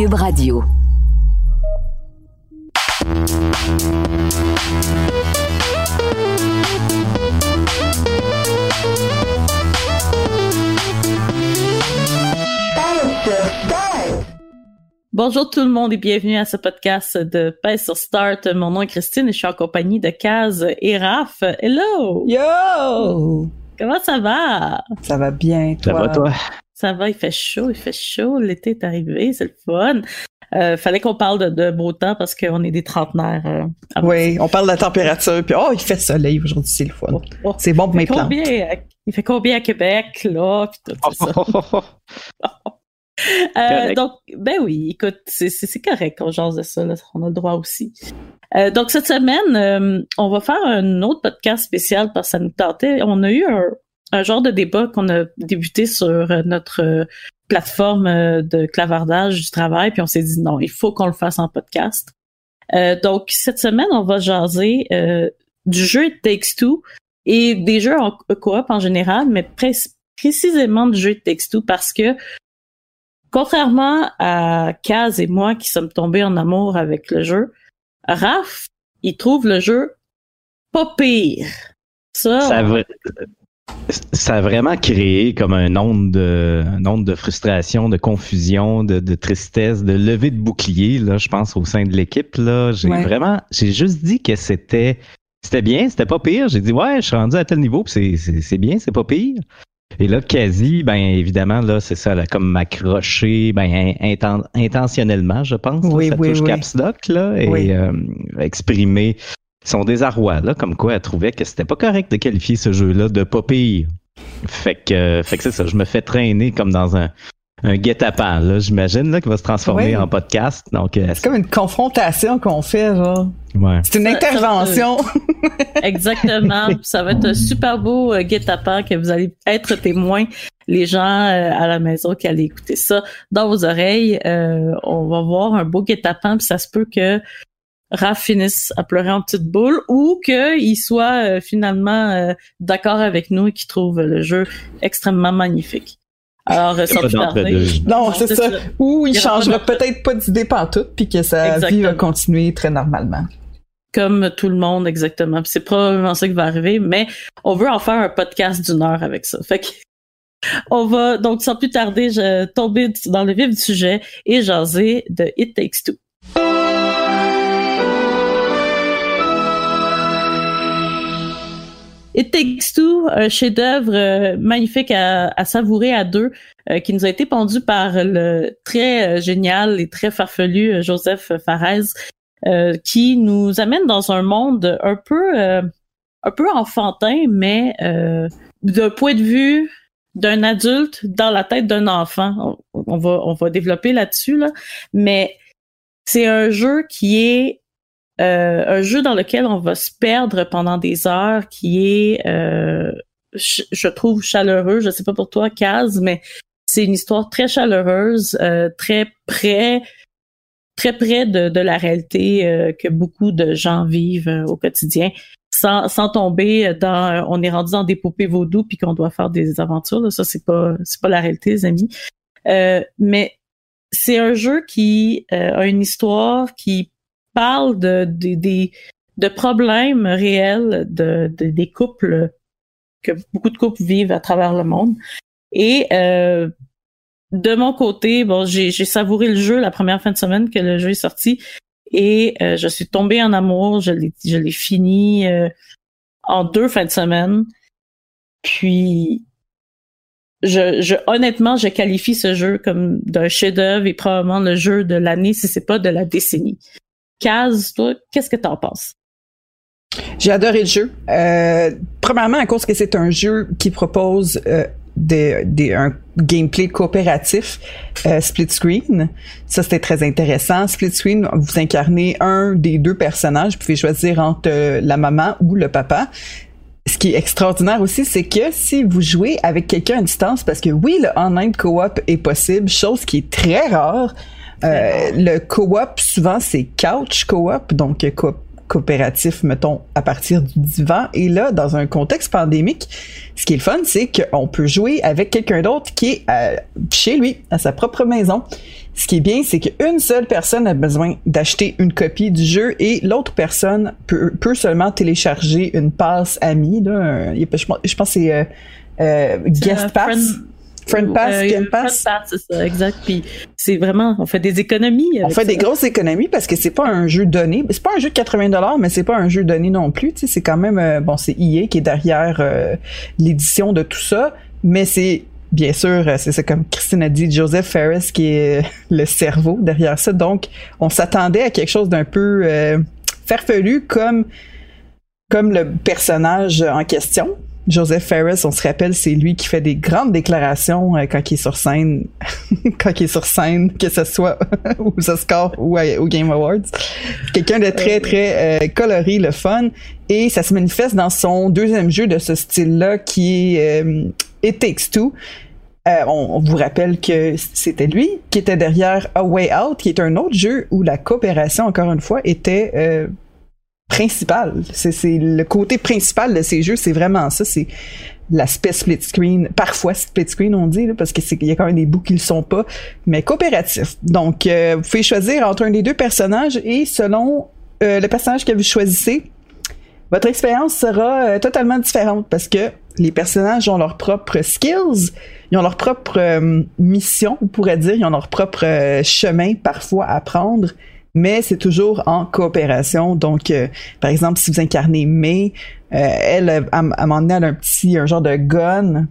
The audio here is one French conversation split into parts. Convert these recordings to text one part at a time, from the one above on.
Cube Radio. Bonjour tout le monde et bienvenue à ce podcast de Paix sur Start. Mon nom est Christine et je suis en compagnie de Kaz et Raph. Hello! Yo! Comment ça va? Ça va bien, toi? Ça va, toi? Ça va, il fait chaud, il fait chaud. L'été est arrivé, c'est le fun. Euh, fallait qu'on parle de, de, beau temps parce qu'on est des trentenaires. Euh, oui, on parle de la température, puis oh, il fait soleil aujourd'hui, c'est le fun. Oh, oh. C'est bon pour mes plantes. Il fait combien à Québec, là? Puis tout ça. Euh, donc, ben oui, écoute, c'est correct qu'on jase de ça, là, on a le droit aussi. Euh, donc, cette semaine, euh, on va faire un autre podcast spécial parce que ça nous tentait. On a eu un, un genre de débat qu'on a débuté sur notre plateforme de clavardage du travail, puis on s'est dit non, il faut qu'on le fasse en podcast. donc, cette semaine, on va jaser du jeu Takes Two et des jeux en coop en général, mais précisément du jeu Takes Two parce que Contrairement à Kaz et moi qui sommes tombés en amour avec le jeu, Raph, il trouve le jeu pas pire. Ça, ça, a, vraiment créé comme un onde de, un onde de frustration, de confusion, de, de, tristesse, de levée de bouclier, là, je pense, au sein de l'équipe. Là, j'ai vraiment, j'ai juste dit que c'était, c'était bien, c'était pas pire. J'ai dit, ouais, je suis rendu à tel niveau, c'est, c'est bien, c'est pas pire. Et là, quasi, ben évidemment, là, c'est ça, là, comme m'accrocher, ben intentionnellement, je pense, oui, ça oui, touche oui. caps lock, là, et euh, exprimer son désarroi, là, comme quoi elle trouvait que c'était pas correct de qualifier ce jeu-là de pas pire. Fait que, fait que c'est ça, je me fais traîner comme dans un, un guet-apens, là, j'imagine, là, qui va se transformer Oui. en podcast. Donc, euh, C'est comme une confrontation qu'on fait, genre. ouais. C'est une intervention. Exactement. Ça va être un super beau euh, guet-apens que vous allez être témoin, les gens euh, à la maison qui allaient écouter ça dans vos oreilles. Euh, on va voir un beau guet-apens, puis ça se peut que Raph finisse à pleurer en petite boule ou qu'il soit euh, finalement euh, d'accord avec nous et qu'il trouve le jeu extrêmement magnifique. Alors, euh, sans pas plus tarder, non, c'est ça. Ou il Il changera peut-être pas d'idée pantoute, puis que sa vie va continuer très normalement. comme tout le monde exactement. C'est probablement ça qui va arriver, mais on veut en faire un podcast d'une heure avec ça. Fait que on va donc sans plus tarder je, tomber dans le vif du sujet et jaser de It Takes Two. It Takes un chef-d'œuvre euh, magnifique à, à savourer à deux, euh, qui nous a été pondu par le très euh, génial et très farfelu Joseph Fares, euh, qui nous amène dans un monde un peu un peu enfantin, mais d'un point de vue d'un adulte dans la tête d'un enfant. On, on va on va développer là-dessus là, mais c'est un jeu qui est euh, un jeu dans lequel on va se perdre pendant des heures, qui est euh, je, trouve chaleureux. Je sais pas pour toi, Kaz, mais c'est une histoire très chaleureuse, euh, très près très près de, de la réalité euh, que beaucoup de gens vivent euh, au quotidien, sans, sans tomber dans euh, on est rendu dans des poupées vaudou puis qu'on doit faire des aventures. Là. Ça, c'est pas c'est pas la réalité, les amis. Euh, mais c'est un jeu qui euh, a une histoire qui parle de, de, des de problèmes réels de, de- des couples que beaucoup de couples vivent à travers le monde. Et euh, de mon côté, bon, j'ai savouré le jeu la première fin de semaine que le jeu est sorti et euh, je suis tombée en amour. Je l'ai je l'ai fini euh, en deux fins de semaine. Puis je, je honnêtement, je qualifie ce jeu comme d'un chef-d'œuvre et probablement le jeu de l'année si c'est pas de la décennie. Kaz, toi, qu'est-ce que t'en penses? J'ai adoré le jeu. Euh, premièrement, à cause que c'est un jeu qui propose euh, de, de, un gameplay coopératif euh, split screen. Ça, c'était très intéressant. Split screen, vous incarnez un des deux personnages. Vous pouvez choisir entre euh, la maman ou le papa. Ce qui est extraordinaire aussi, c'est que si vous jouez avec quelqu'un à distance, parce que oui, le online co-op est possible, chose qui est très rare. Euh, le co-op, souvent, c'est couch co-op, donc co coopératif, mettons, à partir du divan. Et là, dans un contexte pandémique, ce qui est le fun, c'est qu'on peut jouer avec quelqu'un d'autre qui est euh, chez lui, à sa propre maison. Ce qui est bien, c'est qu'une seule personne a besoin d'acheter une copie du jeu et l'autre personne peut, peut, seulement télécharger une passe amie. Là, je, pense que c'est euh, euh, Guest Pass. Friend Pass, euh, Game Pass. Friend Pass, c'est ça, exact. Puis c'est vraiment, on fait des économies. on fait des grosses économies parce que c'est pas un jeu donné. C'est pas un jeu de 80 dollars, mais c'est pas un jeu donné non plus. Tu sais, c'est quand même, euh, bon, c'est EA qui est derrière euh, l'édition de tout ça, mais c'est bien sûr, euh, c'est ça comme Christine a dit, Joseph Ferris qui est le cerveau derrière ça. Donc, on s'attendait à quelque chose d'un peu farfelu comme comme le personnage en question. Joseph Ferris, on se rappelle, c'est lui qui fait des grandes déclarations euh, quand il est sur scène, quand il est sur scène, que ce soit aux Oscars ou aux Game Awards. Quelqu'un de très très euh, coloré, le fun, et ça se manifeste dans son deuxième jeu de ce style-là qui est euh, It Takes Two. on, vous rappelle que c'était lui qui était derrière A Way Out, qui est un autre jeu où la coopération, encore une fois, était principal. C'est le côté principal de ces jeux, c'est vraiment ça. C'est l'aspect split screen, parfois split screen on dit, parce que il y a quand même des bouts qui le sont pas, mais coopératif. Donc, euh, vous pouvez choisir entre un des deux personnages et selon euh, le personnage que vous choisissez, votre expérience sera euh, totalement différente parce que les personnages ont leurs propres skills, ils ont leur propre mission, on pourrait dire, ils ont leur propre chemin parfois à prendre mais c'est toujours en coopération. Donc, euh, par exemple, si vous incarnez May, euh, elle, à, un moment donné, elle a un petit, un genre de gun.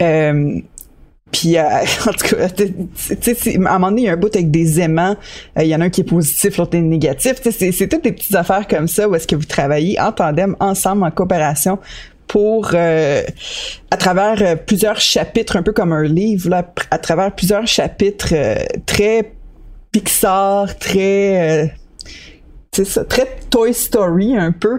Euh, puis, en tout cas, à un moment donné, il y a un bout avec des aimants. Il y en a un qui est positif, l'autre est négatif. C'est toutes des petites affaires comme ça où est-ce que vous travaillez en tandem, ensemble, en coopération pour à travers plusieurs chapitres, un peu comme un livre, là, à travers plusieurs chapitres très Pixar, très, euh, ça, très Toy Story un peu.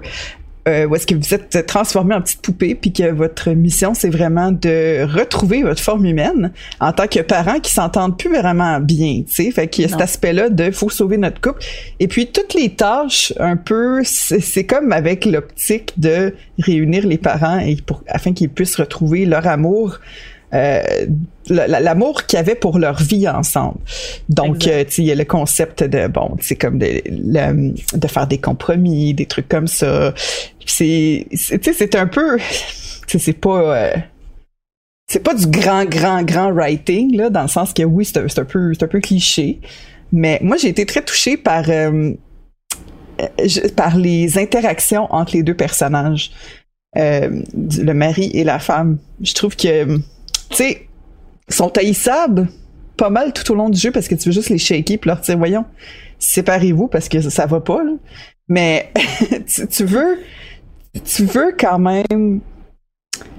Euh, où est-ce que vous êtes transformé en petite poupée, puis que votre mission, c'est vraiment de retrouver votre forme humaine en tant que parent qui s'entendent plus vraiment bien, tu sais. Fait qu'il y a cet aspect-là de faut sauver notre couple. Et puis, toutes les tâches, un peu, c'est comme avec l'optique de réunir les parents et pour, afin qu'ils puissent retrouver leur amour euh, l'amour qu'ils avaient pour leur vie ensemble. Donc, euh, il y a le concept de, bon, c'est comme de, de faire des compromis, des trucs comme ça. C'est, c'est un peu, c'est pas... Euh, c'est pas du grand, grand, grand writing, là, dans le sens que oui, c'est un, peu, un peu cliché. Mais moi, j'ai été très touchée par, par les interactions entre les deux personnages. le mari et la femme. Je trouve que tu sais, sont haïssables pas mal tout au long du jeu parce que tu veux juste les shaker puis leur dire, voyons, séparez-vous parce que ça, va pas, là. Mais tu, veux, tu veux quand même,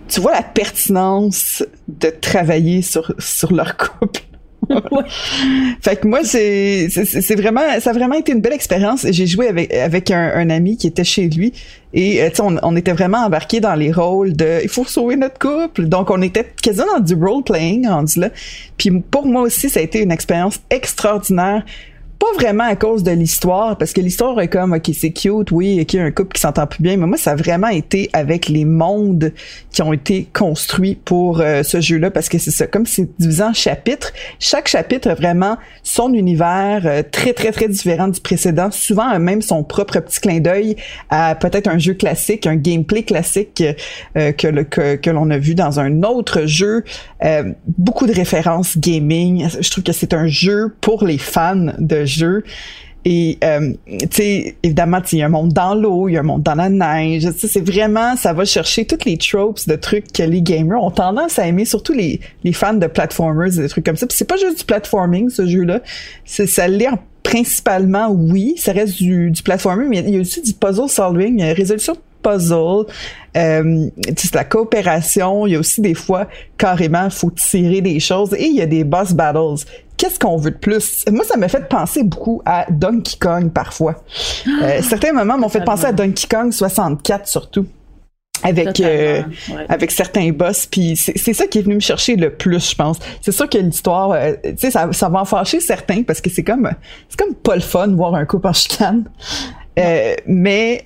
tu vois la pertinence de travailler sur, sur leur couple. fait que moi, c'est, c'est, vraiment, ça a vraiment été une belle expérience. J'ai joué avec, avec un, ami qui était chez lui et euh, on, on était vraiment embarqué dans les rôles de il faut sauver notre couple. Donc on était quasiment dans du role playing rendu là. Puis pour moi aussi, ça a été une expérience extraordinaire pas vraiment à cause de l'histoire, parce que l'histoire est comme, ok, c'est cute, oui, ok, un couple qui s'entend plus bien, mais moi, ça a vraiment été avec les mondes qui ont été construits pour euh, ce jeu-là, parce que c'est ça, comme c'est divisé en chapitres, chaque chapitre a vraiment son univers euh, très, très, très différent du précédent, souvent même son propre petit clin d'œil à peut-être un jeu classique, un gameplay classique euh, que, que, que l'on a vu dans un autre jeu, beaucoup de références gaming, je trouve que c'est un jeu pour les fans de jeu. Et, euh, tu sais, évidemment, il y a un monde dans l'eau, il y a un monde dans la neige. C'est vraiment, ça va chercher toutes les tropes de trucs que les gamers ont tendance à aimer, surtout les, les fans de platformers et des trucs comme ça. Puis c'est pas juste du platforming, ce jeu-là. C'est, ça l'est principalement, oui, ça reste du, du platforming, mais il y a aussi du puzzle solving, résolution puzzle, euh, c'est la coopération. Il y a aussi des fois carrément faut tirer des choses et il y a des boss battles. Qu'est-ce qu'on veut de plus? Moi, ça m'a fait penser beaucoup à Donkey Kong parfois. Euh, certains moments m'ont fait penser à Donkey Kong 64 surtout. Avec euh, avec certains boss. Puis c'est ça qui est venu me chercher le plus je pense. C'est sûr que l'histoire euh, tu sais ça, ça va en fâcher certains parce que c'est comme c'est comme pas le fun voir un couple en chicane. Euh, mais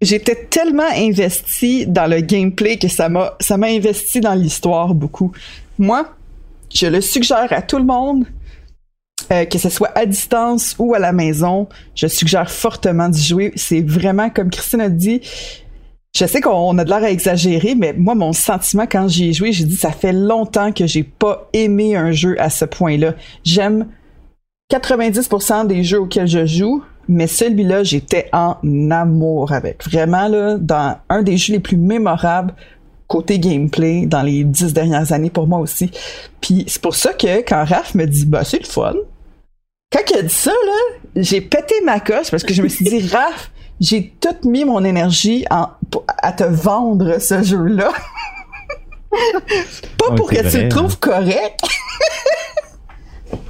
j'étais tellement investi dans le gameplay que ça m'a ça m'a investi dans l'histoire beaucoup moi je le suggère à tout le monde que ce soit à distance ou à la maison, je suggère fortement d'y jouer. C'est vraiment, comme Christine a dit, je sais qu'on a de l'air à exagérer, mais moi, mon sentiment quand j'y ai joué, j'ai dit ça fait longtemps que j'ai pas aimé un jeu à ce point-là. J'aime 90% des jeux auxquels je joue, mais celui-là, j'étais en amour avec. Vraiment, là, dans un des jeux les plus mémorables côté gameplay dans les dix dernières années pour moi aussi. Puis c'est pour ça que quand Raph me dit, bah, c'est le fun. Quand il a dit ça, là, j'ai pété ma coche parce que je me suis dit, Raph, j'ai tout mis mon énergie en, à te vendre ce jeu-là. Pas pour que tu le trouves hein. correct.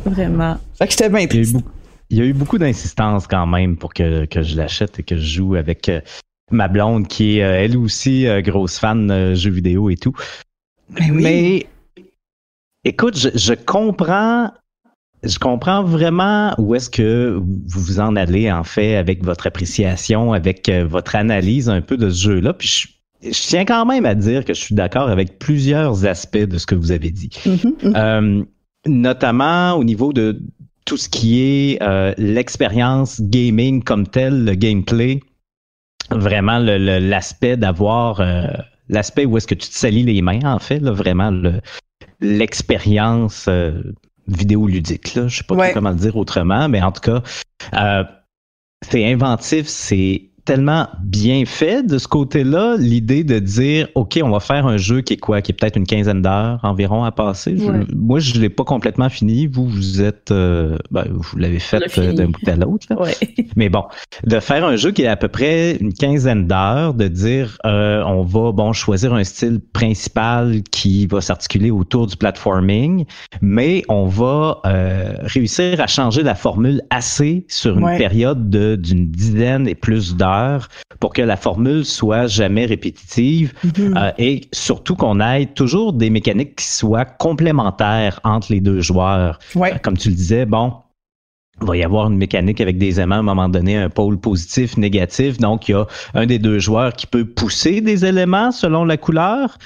Vraiment. Fait que j'étais bien triste. Il y a eu beaucoup d'insistance quand même pour que, que je l'achète et que je joue avec euh, ma blonde qui est euh, elle aussi euh, grosse fan de jeux vidéo et tout. Ben Mais, écoute, je, je comprends je comprends vraiment où est-ce que vous vous en allez, en fait, avec votre appréciation, avec votre analyse un peu de ce jeu-là. Puis je, tiens quand même à dire que je suis d'accord avec plusieurs aspects de ce que vous avez dit. Mm-hmm, mm-hmm. Euh, notamment au niveau de tout ce qui est euh, l'expérience gaming comme tel, le gameplay. Vraiment l'aspect d'avoir l'aspect où est-ce que tu te salis les mains, en fait, là, vraiment l'expérience vidéoludique. Là. Je sais pas comment le dire autrement, mais en tout cas, euh, c'est inventif, c'est tellement bien fait de ce côté-là, l'idée de dire, OK, on va faire un jeu qui est quoi, qui est peut-être une quinzaine d'heures environ à passer. moi, je l'ai pas complètement fini. Vous, vous êtes, euh, ben, vous l'avez fait euh, d'un bout à l'autre. Mais bon, de faire un jeu qui est à peu près une quinzaine d'heures, de dire, euh, on va, bon, choisir un style principal qui va s'articuler autour du platforming, mais on va réussir à changer la formule assez sur une période d'une dizaine et plus d'heures pour que la formule soit jamais répétitive mm-hmm. euh, et surtout qu'on ait toujours des mécaniques qui soient complémentaires entre les deux joueurs. Euh, comme tu le disais, bon, il va y avoir une mécanique avec des aimants à un moment donné, un pôle positif, négatif. Donc, il y a un des deux joueurs qui peut pousser des éléments selon la couleur,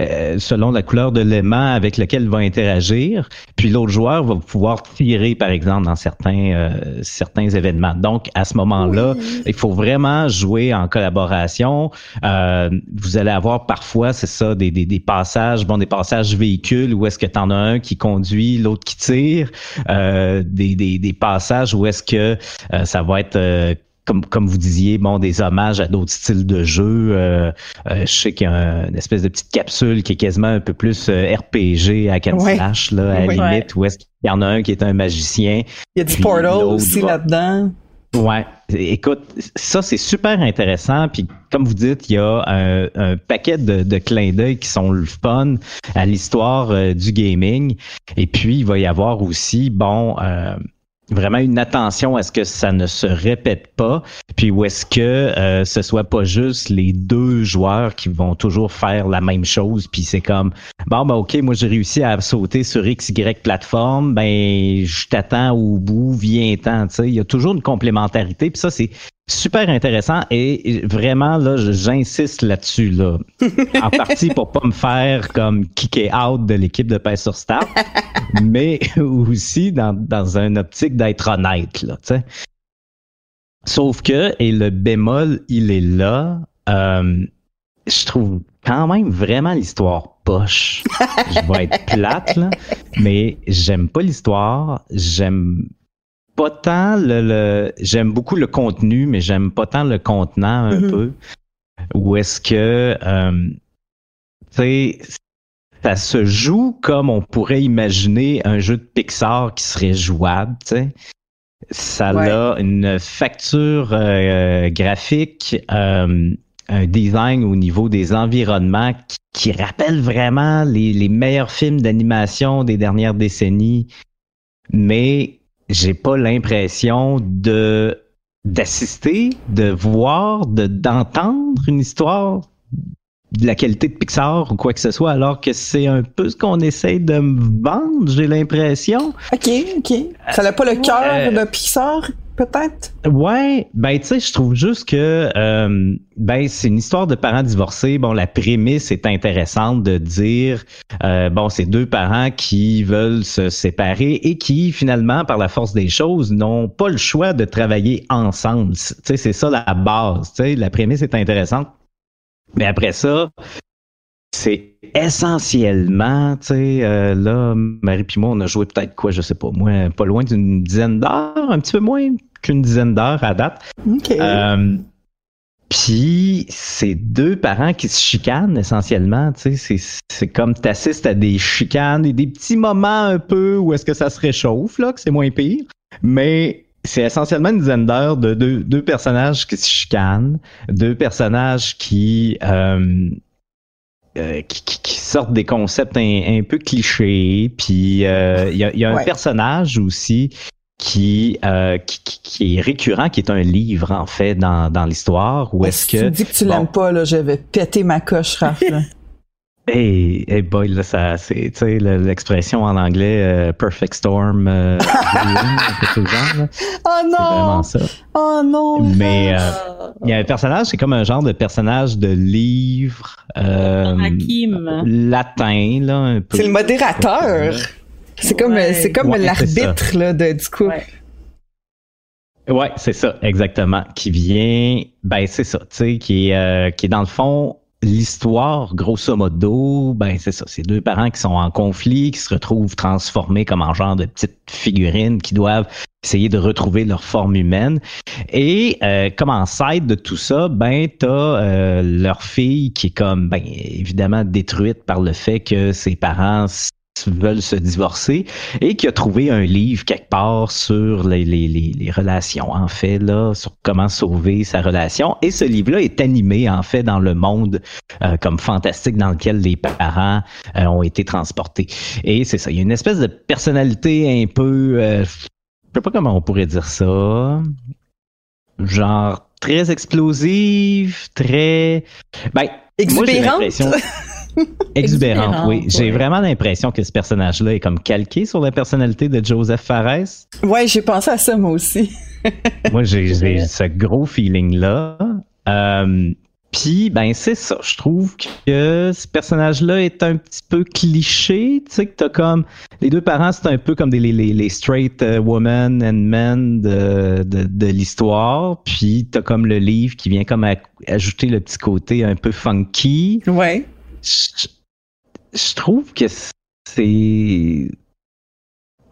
euh, selon la couleur de l'aimant avec lequel il va interagir. Puis l'autre joueur va pouvoir tirer, par exemple, dans certains, euh, certains événements. Donc, à ce moment-là, il faut vraiment jouer en collaboration. Euh, vous allez avoir parfois, c'est ça, des, des, des, passages, bon, des passages véhicules où est-ce que tu en as un qui conduit, l'autre qui tire. des, des, des passages où est-ce que ça va être comme, comme vous disiez, bon, des hommages à d'autres styles de jeu. Euh, euh, je sais qu'il y a une espèce de petite capsule qui est quasiment un peu plus euh, RPG à Cat Slash, là, à la limite, où est-ce qu'il y en a un qui est un magicien. Il y a du Portal aussi là-dedans. Ouais, écoute, ça c'est super intéressant. Puis comme vous dites, il y a un, un paquet de, de clins d'œil qui sont le fun à l'histoire du gaming. Et puis il va y avoir aussi, bon, vraiment une attention à ce que ça ne se répète pas, puis où est-ce que euh, ce soit pas juste les deux joueurs qui vont toujours faire la même chose, puis c'est comme bon ben ok, moi j'ai réussi à sauter sur X Y plateforme, ben je t'attends au bout, viens-t'en, tu sais, il y a toujours une complémentarité, puis ça c'est super intéressant et vraiment là j'insiste là-dessus là. En partie pour pas me faire comme kicker out de l'équipe de Pace sur Start mais aussi dans, dans une optique d'être honnête là tu sais. Sauf que et le bémol il est là euh, je trouve quand même vraiment l'histoire poche. Je vais être plate là mais j'aime pas l'histoire j'aime pas tant le, j'aime beaucoup le contenu, mais j'aime pas tant le contenant un mm-hmm. peu. Ou est-ce que euh, tu sais ça se joue comme on pourrait imaginer un jeu de Pixar qui serait jouable, tu sais. Ça a une facture euh, graphique euh, un design au niveau des environnements qui, rappelle vraiment les, les meilleurs films d'animation des dernières décennies, mais j'ai pas l'impression de d'assister, de voir, de d'entendre une histoire de la qualité de Pixar ou quoi que ce soit, alors que c'est un peu ce qu'on essaye de me vendre, j'ai l'impression. OK, OK. Ça n'a pas le cœur de Pixar, peut-être? Ouais, ben tu sais, je trouve juste que euh, ben c'est une histoire de parents divorcés. Bon, la prémisse est intéressante de dire euh, bon, c'est deux parents qui veulent se séparer et qui finalement, par la force des choses, n'ont pas le choix de travailler ensemble. Tu sais, c'est ça la base. Tu sais, la prémisse est intéressante. Mais après ça, c'est essentiellement, tu sais, euh, là, Marie puis moi, on a joué peut-être quoi, je sais pas, moi, pas loin d'une dizaine d'heures, un petit peu moins qu'une dizaine d'heures à date. OK. Euh, puis c'est deux parents qui se chicanent essentiellement, tu sais, c'est comme tu assistes à des chicanes et des petits moments un peu où est-ce que ça se réchauffe là, que c'est moins pire, mais c'est essentiellement une dizaine d'heures de deux, personnages qui se chicanent, deux personnages qui, euh, euh, qui, sortent des concepts un, peu clichés. Puis euh, il y a, un personnage aussi qui, qui, est récurrent, qui est un livre en fait dans, dans l'histoire. Où est-ce que tu dis que tu l'aimes pas là, je vais péter ma coche, Raph. Hey, hey boy, là, ça, c'est, tu sais, l'expression en anglais, euh, perfect storm, euh, genre, Oh non! C'est vraiment ça. Oh non! Mais, euh, il y a un personnage, c'est comme un genre de personnage de livre, euh, latin, là, un peu. C'est le modérateur. C'est comme, c'est comme l'arbitre, là, de, du coup. Ouais. Ouais, c'est ça, exactement. Qui vient, ben c'est ça, tu sais, qui est, euh, qui est dans le fond l'histoire, grosso modo, ben c'est ça, c'est deux parents qui sont en conflit, qui se retrouvent transformés comme en genre de petites figurines qui doivent essayer de retrouver leur forme humaine. Et euh, comme en side de tout ça, ben t'as euh, leur fille qui est comme, ben évidemment détruite par le fait que ses parents veulent se divorcer et qui a trouvé un livre quelque part sur les, les, les, relations, en fait, là, sur comment sauver sa relation. Et ce livre-là est animé, en fait, dans le monde euh, comme fantastique dans lequel les parents euh, ont été transportés. Et c'est ça, il y a une espèce de personnalité un peu, euh, je sais pas comment on pourrait dire ça, genre très explosive, très... Ben, Exubérante? Exubérante, oui. J'ai vraiment l'impression que ce personnage-là est comme calqué sur la personnalité de Joseph Fares. Ouais, j'ai pensé à ça moi aussi. moi, j'ai ce gros feeling-là. Euh, puis, ben, c'est ça. Je trouve que ce personnage-là est un petit peu cliché. Tu sais, que t'as comme. Les deux parents, c'est un peu comme des, les, les, straight uh, women and men de, de, de l'histoire. Puis, t'as comme le livre qui vient comme ajouter le petit côté un peu funky. Ouais je, trouve que c'est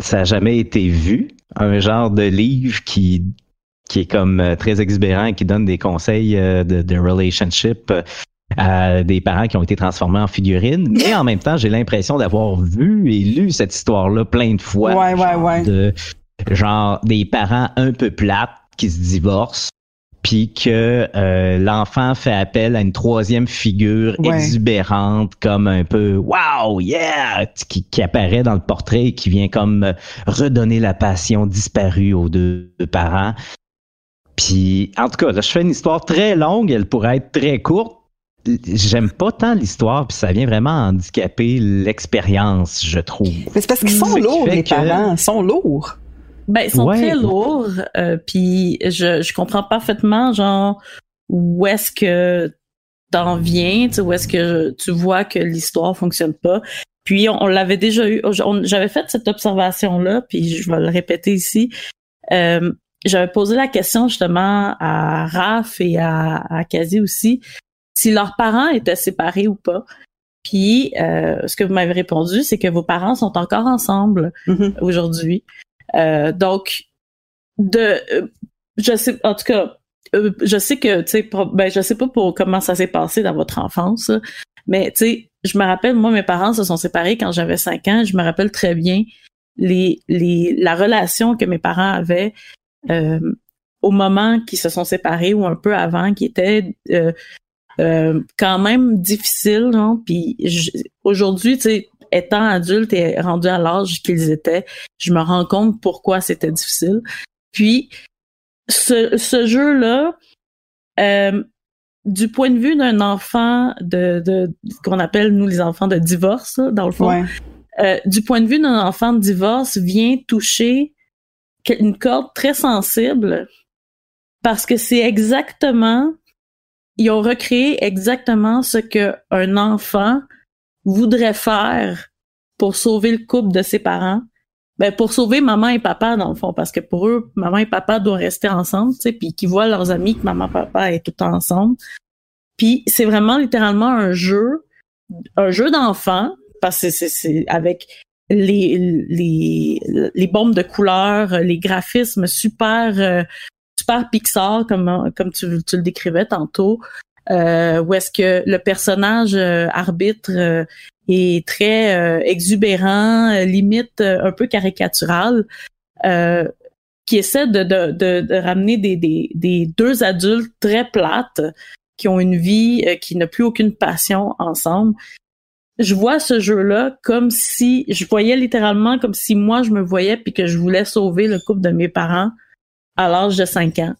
ça n'a jamais été vu un genre de livre qui qui est comme euh, très exubérant et qui donne des conseils euh, de, de relationship euh, à des parents qui ont été transformés en figurines. Mais en même temps, j'ai l'impression d'avoir vu et lu cette histoire-là plein de fois. Ouais, ouais, ouais. De, genre des parents un peu plates qui se divorcent puis que euh, l'enfant fait appel à une troisième figure exubérante comme un peu wow yeah qui, apparaît dans le portrait et qui vient comme redonner la passion disparue aux deux, parents. Puis en tout cas, là, je fais une histoire très longue, elle pourrait être très courte. J'aime pas tant l'histoire, puis ça vient vraiment handicaper l'expérience, je trouve. Mais c'est parce qu'ils sont lourds, les parents, ils sont lourds. Ben, ils sont très lourds, euh, puis je, je comprends parfaitement, genre, où est-ce que t'en viens, tu sais, où est-ce que tu vois que l'histoire fonctionne pas. Puis on, l'avait déjà eu, j'avais fait cette observation-là, puis je vais le répéter ici. Euh, j'avais posé la question justement à Raph et à, à Kazi aussi, si leurs parents étaient séparés ou pas. Puis euh, ce que vous m'avez répondu, c'est que vos parents sont encore ensemble mm-hmm. aujourd'hui. Euh, donc, de, euh, je sais, en tout cas, euh, je sais que, tu sais, ben, je sais pas pour comment ça s'est passé dans votre enfance, mais tu sais, je me rappelle, moi, mes parents se sont séparés quand j'avais cinq ans. Je me rappelle très bien les, les, la relation que mes parents avaient au moment qu'ils se sont séparés ou un peu avant, qui était euh, quand même difficile. Hein, puis aujourd'hui, tu sais, étant adulte et rendu à l'âge qu'ils étaient, je me rends compte pourquoi c'était difficile. Puis ce, ce jeu-là, euh, du point de vue d'un enfant de, de qu'on appelle nous les enfants de divorce, dans le fond, euh, du point de vue d'un enfant de divorce, vient toucher une corde très sensible parce que c'est exactement ils ont recréé exactement ce que un enfant voudrait faire pour sauver le couple de ses parents? Ben pour sauver maman et papa dans le fond parce que pour eux maman et papa doivent rester ensemble, tu sais, puis qu'ils voient leurs amis que maman et papa est tout ensemble. Puis c'est vraiment littéralement un jeu un jeu d'enfant parce que c'est avec les, les, les bombes de couleurs, les graphismes super euh, super Pixar comme comme tu, tu le décrivais tantôt, euh, où est-ce que le personnage euh, arbitre euh, est très exubérant, limite un peu caricatural, qui essaie de, de, de, ramener des, des, des, deux adultes très plates qui ont une vie qui n'a plus aucune passion ensemble. Je vois ce jeu-là comme si je voyais littéralement comme si moi je me voyais puis que je voulais sauver le couple de mes parents à l'âge de 5 ans.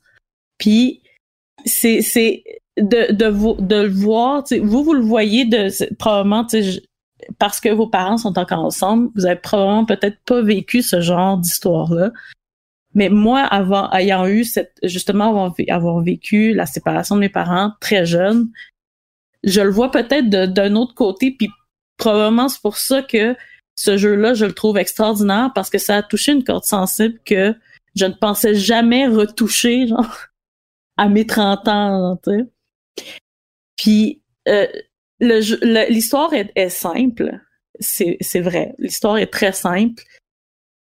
Puis c'est c'est de de vous de le voir, vous vous le voyez de probablement parce que vos parents sont encore ensemble, vous avez probablement peut-être pas vécu ce genre d'histoire là. Mais moi, avant, ayant eu cette, justement, avoir, avoir vécu la séparation de mes parents très jeune, je le vois peut-être d'un autre côté, puis probablement c'est pour ça que ce jeu-là, je le trouve extraordinaire parce que ça a touché une corde sensible que je ne pensais jamais retoucher, genre, à mes 30 ans, tu sais. Puis, euh, l'histoire est, simple, c'est vrai. L'histoire est très simple.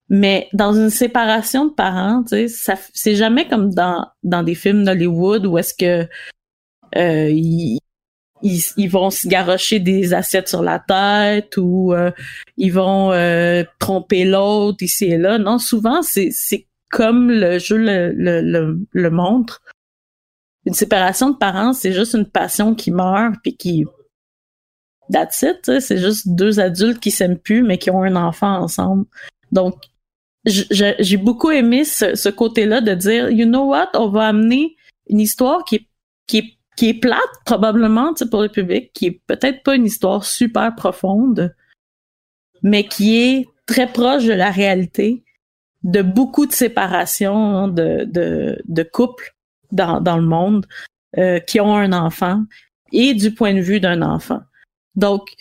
Mais dans une séparation de parents, c'est jamais comme dans, dans des films d'Hollywood où est-ce que euh, ils, ils, vont se garrocher des assiettes sur la tête ou euh, ils vont euh, tromper l'autre ici et là. Non, souvent, c'est comme le jeu le, le, le, montre, une séparation de parents, c'est juste une passion qui meurt puis qui that's it, c'est juste deux adultes qui s'aiment plus mais qui ont un enfant ensemble. Donc j'ai beaucoup aimé ce, côté-là de dire you know what, on va amener une histoire qui est qui qui est plate probablement pour le public, qui est peut-être pas une histoire super profonde, mais qui est très proche de la réalité de beaucoup de séparations de, de, de couples dans, dans le monde euh, qui ont un enfant et du point de vue d'un enfant. Donc,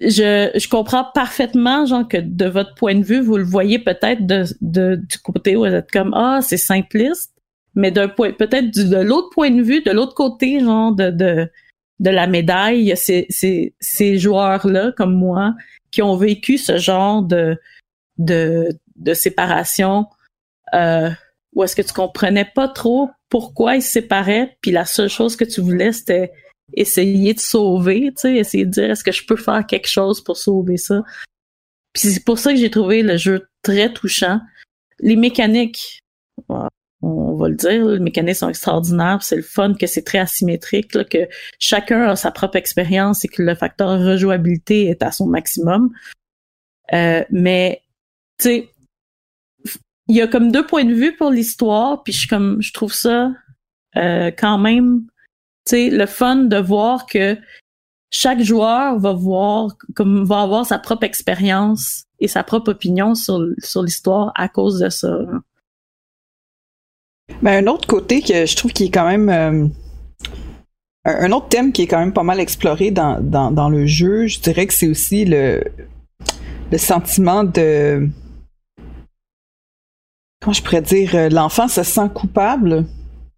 je, je comprends parfaitement, genre, que de votre point de vue, vous le voyez peut-être de, de, du côté où vous êtes comme, ah, c'est simpliste, mais d'un point, peut-être de l'autre point de vue, de l'autre côté, genre, de, de, de la médaille, c'est ces, ces joueurs-là, comme moi, qui ont vécu ce genre de, de, de séparation euh, où est-ce que tu comprenais pas trop pourquoi ils se séparaient, puis la seule chose que tu voulais, c'était essayer de sauver, tu sais, essayer de dire est-ce que je peux faire quelque chose pour sauver ça? Puis c'est pour ça que j'ai trouvé le jeu très touchant. Les mécaniques, on va le dire, les mécaniques sont extraordinaires, c'est le fun que c'est très asymétrique, que chacun a sa propre expérience et que le facteur rejouabilité est à son maximum. Euh, mais tu sais, il y a comme deux points de vue pour l'histoire, puis je comme je trouve ça euh, quand même, tu sais, le fun de voir que chaque joueur va voir comme va avoir sa propre expérience et sa propre opinion sur sur l'histoire à cause de ça. Mais un autre côté que je trouve qui est quand même euh, un autre thème qui est quand même pas mal exploré dans, dans, dans le jeu, je dirais que c'est aussi le le sentiment de comment je pourrais dire, euh, l'enfant se sent coupable,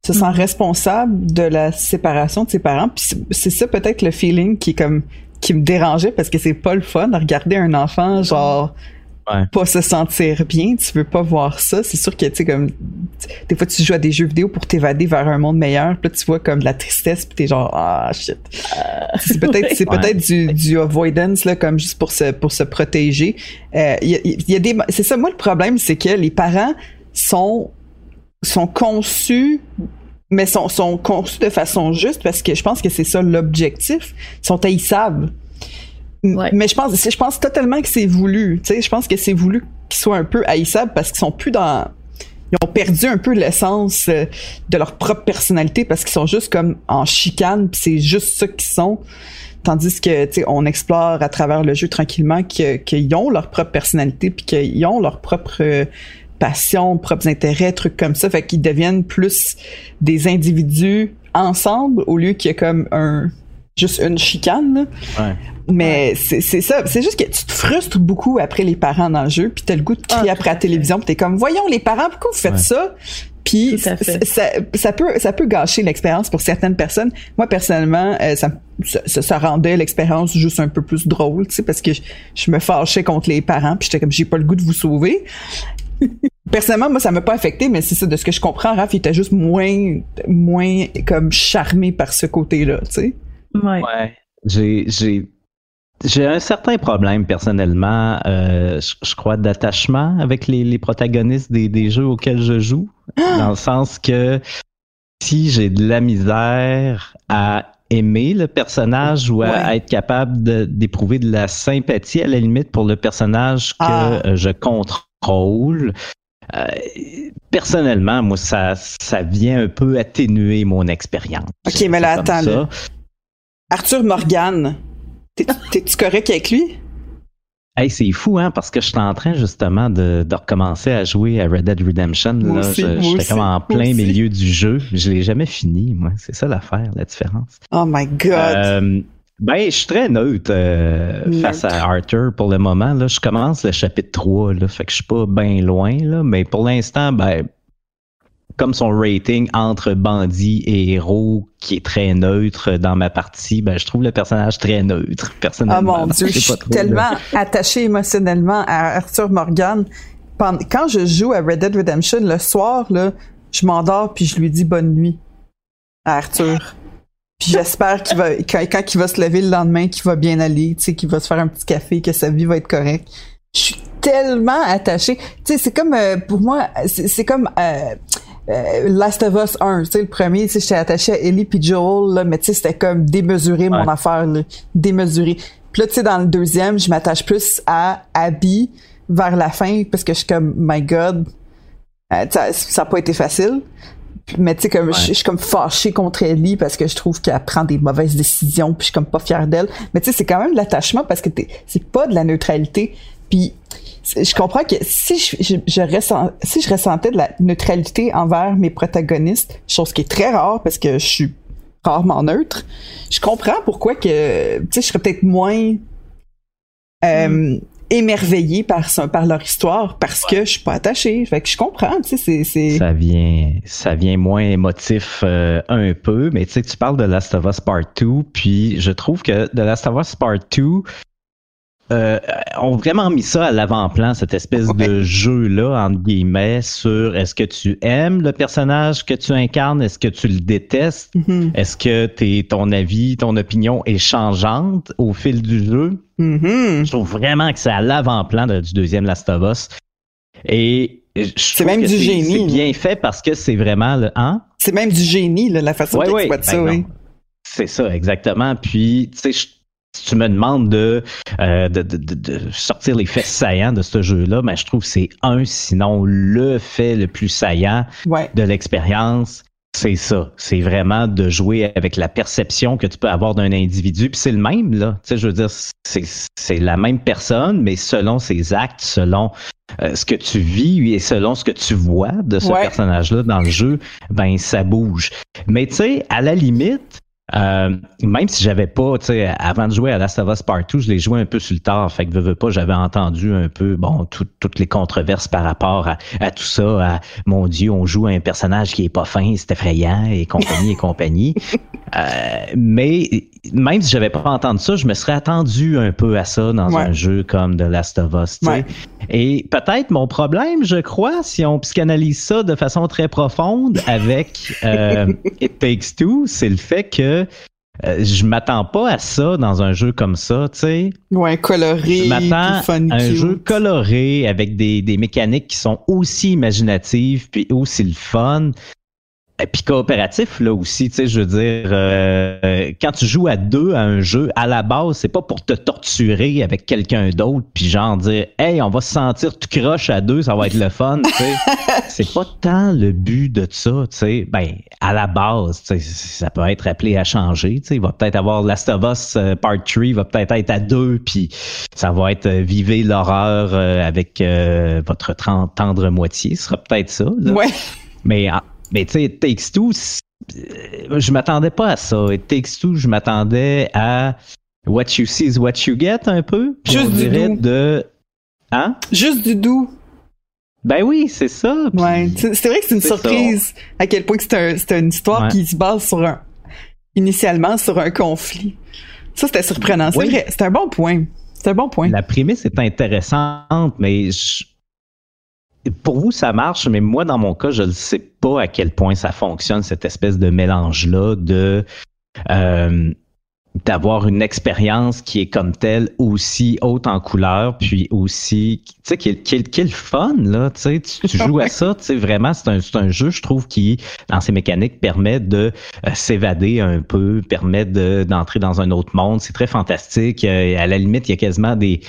se sent mm-hmm. responsable de la séparation de ses parents. Puis c'est ça peut-être le feeling qui est comme qui me dérangeait parce que c'est pas le fun de regarder un enfant genre pas se sentir bien, tu veux pas voir ça. C'est sûr que tu sais comme des fois tu joues à des jeux vidéo pour t'évader vers un monde meilleur, puis là tu vois comme de la tristesse, puis t'es genre ah shit. Euh, c'est peut-être c'est peut-être du, du avoidance là comme juste pour se pour se protéger. Il euh, y, y, a des c'est ça moi le problème c'est que les parents sont sont conçus mais sont, sont conçus de façon juste parce que je pense que c'est ça l'objectif. Ils sont haïssables. Mais je pense, je pense totalement que c'est voulu. Tu sais, je pense que c'est voulu qu'ils soient un peu haïssables parce qu'ils sont plus dans. Ils ont perdu un peu l'essence euh, de leur propre personnalité parce qu'ils sont juste comme en chicane, puis c'est juste ça qu'ils sont. Tandis que, tu sais, on explore à travers le jeu tranquillement qu'ils ont leur propre personnalité, puis qu'ils ont leur propre euh, passion, propres intérêts, trucs comme ça. Fait qu'ils deviennent plus des individus ensemble au lieu qu'il y ait comme un juste une chicane. Ouais. Mais c'est ça, c'est juste que tu te frustres beaucoup après les parents dans le jeu, puis t'as le goût de crier ah, après la télévision, puis t'es comme voyons les parents, pourquoi vous faites ça? Puis ça, ça, peut ça peut gâcher l'expérience pour certaines personnes. Moi personnellement, euh, ça, ça, rendait l'expérience juste un peu plus drôle, tu sais, parce que je, me fâchais contre les parents, puis j'étais comme j'ai pas le goût de vous sauver. Personnellement, moi, ça m'a pas affecté, mais c'est ça, de ce que je comprends, Raph, il était juste moins, moins comme charmé par ce côté-là, tu sais. Ouais. ouais. J'ai, j'ai j'ai un certain problème personnellement, euh, je, crois, d'attachement avec les, les protagonistes des, des, jeux auxquels je joue, dans le sens que si j'ai de la misère à aimer le personnage ou à, être capable d'éprouver de, la sympathie à la limite pour le personnage que ah. je contrôle, euh, personnellement, moi, ça, ça vient un peu atténuer mon expérience. Ok, mais là, attends. Arthur Morgan, T'es-tu correct avec lui? Hey, c'est fou, hein, parce que je suis en train justement de, de recommencer à jouer à Red Dead Redemption. Là, j'étais comme en plein milieu du jeu. Je l'ai jamais fini, moi. C'est ça l'affaire, la différence. Oh my God. Euh, ben, je suis très neutre euh, face à Arthur pour le moment. Là, je commence le chapitre 3, là, fait que je suis pas bien loin, là, mais pour l'instant, ben, comme son rating entre bandit et héros qui est très neutre dans ma partie, ben, je trouve le personnage très neutre, personnellement. Ah mon dieu, je suis tellement attaché émotionnellement à Arthur Morgan. Quand je joue à Red Dead Redemption, le soir, là, je m'endors puis je lui dis bonne nuit à Arthur. Puis j'espère qu'il va, quand, quand, il va se lever le lendemain, qu'il va bien aller, tu sais, qu'il va se faire un petit café, que sa vie va être correcte. Je suis tellement attachée. Tu sais, c'est comme, euh, pour moi, c'est comme, euh, euh, Last of Us 1, tu sais, le premier, tu sais, j'étais attaché à Ellie puis Joel, là, mais tu sais, c'était comme démesuré mon affaire, là, démesuré. Puis là, tu sais, dans le deuxième, je m'attache plus à Abby vers la fin parce que je suis comme, my God, euh, ça n'a pas été facile. Mais tu sais, comme je, suis comme fâchée contre Ellie parce que je trouve qu'elle prend des mauvaises décisions, puis je suis comme pas fière d'elle. Mais tu sais, c'est quand même de l'attachement parce que c'est pas de la neutralité. Puis je comprends que si je, je, si je ressentais de la neutralité envers mes protagonistes, chose qui est très rare parce que je suis rarement neutre, je comprends pourquoi que, tu sais, je serais peut-être moins euh, mm. Émerveillé par, par leur histoire parce que je suis pas attaché. Fait que je comprends, tu sais, c'est... Ça vient, ça vient moins émotif euh, un peu, mais tu sais, tu parles de Last of Us Part 2, puis je trouve que The Last of Us Part 2 euh, ont vraiment mis ça à l'avant-plan, cette espèce de jeu-là, entre guillemets, sur est-ce que tu aimes le personnage que tu incarnes, est-ce que tu le détestes, mm-hmm. est-ce que es, ton avis, ton opinion est changeante au fil du jeu? Mm-hmm. Je trouve vraiment que c'est à l'avant-plan du deuxième Last of Us. Et c'est même du génie. C'est bien fait parce que c'est vraiment le. Hein? C'est même du génie, la façon dont tu vois ça, ben oui. C'est ça, exactement. Puis, tu sais, si tu me demandes de, euh, de, de, de, sortir les faits saillants de ce jeu-là, mais ben, je trouve que c'est un, sinon le fait le plus saillant de l'expérience. C'est ça. C'est vraiment de jouer avec la perception que tu peux avoir d'un individu. Puis c'est le même, là. Tu sais, je veux dire, c'est la même personne, mais selon ses actes, selon euh, ce que tu vis et selon ce que tu vois de ce personnage-là dans le jeu, ben ça bouge. Mais tu sais, à la limite, euh, même si j'avais pas, tu sais, avant de jouer à Last of Us Part 2, je l'ai joué un peu sur le tard, fait que veux, veux pas, j'avais entendu un peu, bon, toutes les controverses par rapport à, à, tout ça, à mon Dieu, on joue un personnage qui est pas fin, c'est effrayant, et compagnie et compagnie. Euh, mais même si j'avais pas entendu ça, je me serais attendu un peu à ça dans un jeu comme The Last of Us. Et peut-être mon problème, je crois, si on psychanalyse ça de façon très profonde avec euh, It Takes Two, c'est le fait que euh, je m'attends pas à ça dans un jeu comme ça, tu sais. Ouais, coloré. Je m'attends à un jeu coloré avec des, des mécaniques qui sont aussi imaginatives puis aussi le fun. Et puis coopératif là aussi, tu sais, je veux dire, euh, quand tu joues à deux à un jeu, à la base, c'est pas pour te torturer avec quelqu'un d'autre, puis genre dire, hey, on va se sentir tout croche à deux, ça va être le fun, tu sais. c'est pas tant le but de ça, tu sais. Ben, à la base, tu sais, ça peut être appelé à changer, tu sais. Il va peut-être avoir Last of Us euh, Part 3, va peut-être être à deux, puis ça va être euh, vivez l'horreur avec votre tendre moitié, ce sera peut-être ça. Là. Ouais. Mais mais tu sais, Takes Two, euh, je m'attendais pas à ça. Et Takes Two, je m'attendais à What You See is What You Get un peu. Juste du doux. de. Hein? Juste du doux. Ben oui, c'est ça. Ouais, c'est vrai que c'est une surprise à quel point c'est un, une histoire qui se base sur un. initialement sur un conflit. Ça, c'était surprenant. C'est vrai, c'est un bon point. C'est un bon point. La prémisse est intéressante, mais je pour vous, ça marche, mais moi, dans mon cas, je ne sais pas à quel point ça fonctionne, cette espèce de mélange-là de euh, d'avoir une expérience qui est comme telle aussi haute en couleur, puis aussi, tu sais, qui, est le fun, là, tu sais, tu, joues à ça, tu sais, vraiment, c'est un, un jeu, je trouve, qui, dans ses mécaniques, permet de euh, s'évader un peu, permet d'entrer dans un autre monde, c'est très fantastique, euh, à la limite, il y a quasiment des,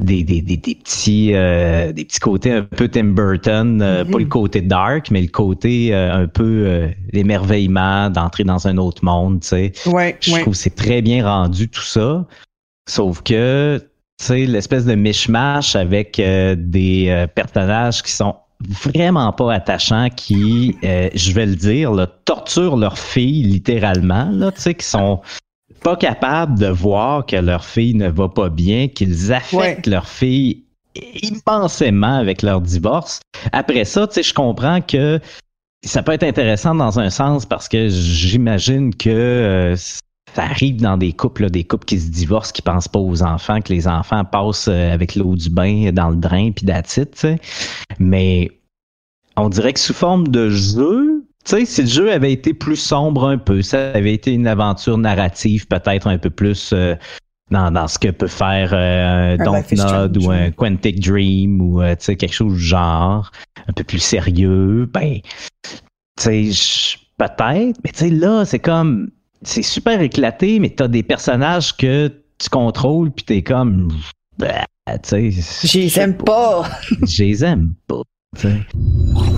des, des, des, des petits euh, des petits côtés un peu Tim Burton, euh, pas le mhm. côté dark, mais le côté euh, un peu l'émerveillement d'entrer dans un autre monde, tu sais. Ouais, Je trouve que c'est très bien rendu tout ça. Sauf que, tu sais, l'espèce de mishmash avec des personnages qui sont vraiment pas attachants, qui, je vais le dire, là, torturent leurs filles littéralement, là, tu sais, qui sont pas capables de voir que leur fille ne va pas bien, qu'ils affectent leur fille immensément avec leur divorce. Après ça, tu sais, je comprends que ça peut être intéressant dans un sens parce que j'imagine que euh, ça arrive dans des couples, des couples qui se divorcent, qui pensent pas aux enfants, que les enfants passent euh, avec l'eau du bain dans le drain puis d'attitude, tu sais. Mais on dirait que sous forme de jeu, sais, si le jeu avait été plus sombre un peu, ça avait été une aventure narrative peut-être un peu plus euh, dans, dans, ce que peut faire euh, un Dontnod ou un Quantic Dream ou euh, tu sais, quelque chose du genre, un peu plus sérieux, ben, tu sais, peut-être, mais tu sais, là, c'est comme, c'est super éclaté, mais t'as des personnages que tu contrôles puis t'es comme, bah, tu sais. J'y aime pas. J'y aime pas, tu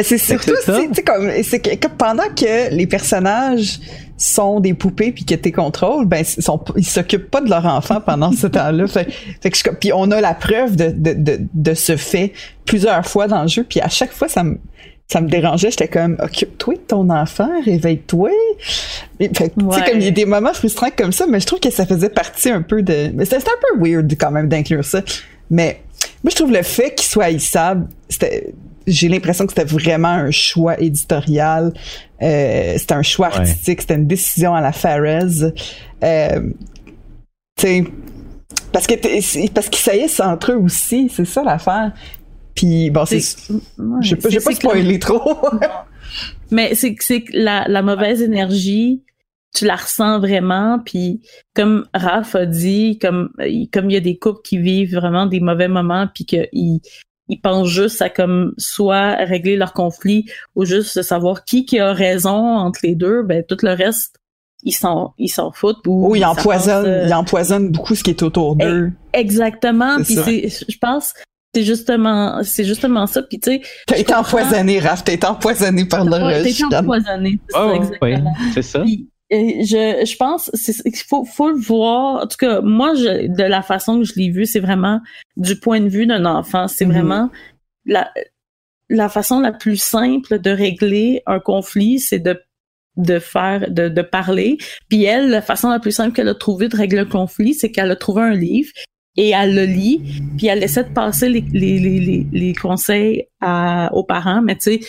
Mais c'est surtout, c'est comme, c'est que, pendant que les personnages sont des poupées puis que t'es contrôles, ben ils sont, ils s'occupent pas de leur enfant pendant ce temps-là. Fait, fait que puis on a la preuve de, de, de, de, ce fait plusieurs fois dans le jeu, puis à chaque fois ça me ça me dérangeait, j'étais comme occupe-toi de ton enfant, réveille-toi. Fait tu sais comme il y a des moments frustrants comme ça, mais je trouve que ça faisait partie un peu de mais c'était un peu weird quand même d'inclure ça. Mais moi je trouve le fait qu'il soit haïssable, c'était j'ai l'impression que c'était vraiment un choix éditorial. Euh, c'était un choix artistique, c'était une décision à la Fares. Euh, parce que parce qu'ils saillissent entre eux aussi, c'est ça l'affaire. Puis bon, c'est, je vais pas, pas spoiler trop. Mais c'est c'est la, la mauvaise énergie, tu la ressens vraiment. Puis comme Raph a dit, comme comme il y a des couples qui vivent vraiment des mauvais moments, puis qu'ils ils pensent juste à comme soit régler leur conflit ou juste savoir qui qui a raison entre les deux, ben tout le reste ils s'en ils s'en foutent ou ils empoisonnent euh, ils empoisonnent beaucoup ce qui est autour d'eux. Exactement, puis c'est je pense c'est justement c'est justement ça. Puis tu sais t'as été empoisonné Raph. T'as été empoisonné par le t'as été empoisonné c'est ça, oh, exactement. c'est je, je pense qu'il faut, faut le voir. En tout cas, moi, je, de la façon que je l'ai vu, c'est vraiment du point de vue d'un enfant. C'est mm-hmm. vraiment la, la façon la plus simple de régler un conflit, c'est de de faire de, de parler puis elle la façon la plus simple qu'elle a trouvé de régler un conflit c'est qu'elle a trouvé un livre et elle le lit, puis elle essaie de passer les, les, les, les conseils à, aux parents, mais tu sais,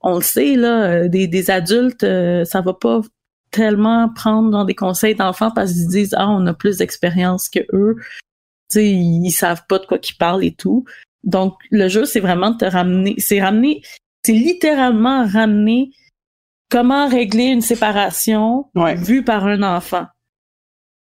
on le sait, là, des, des adultes, ça va pas tellement prendre dans des conseils d'enfants parce qu'ils disent ah on a plus d'expérience que eux. Tu sais ils, savent pas de quoi qu'ils parlent et tout. Donc le jeu c'est vraiment de te ramener c'est ramener c'est littéralement ramener comment régler une séparation vue par un enfant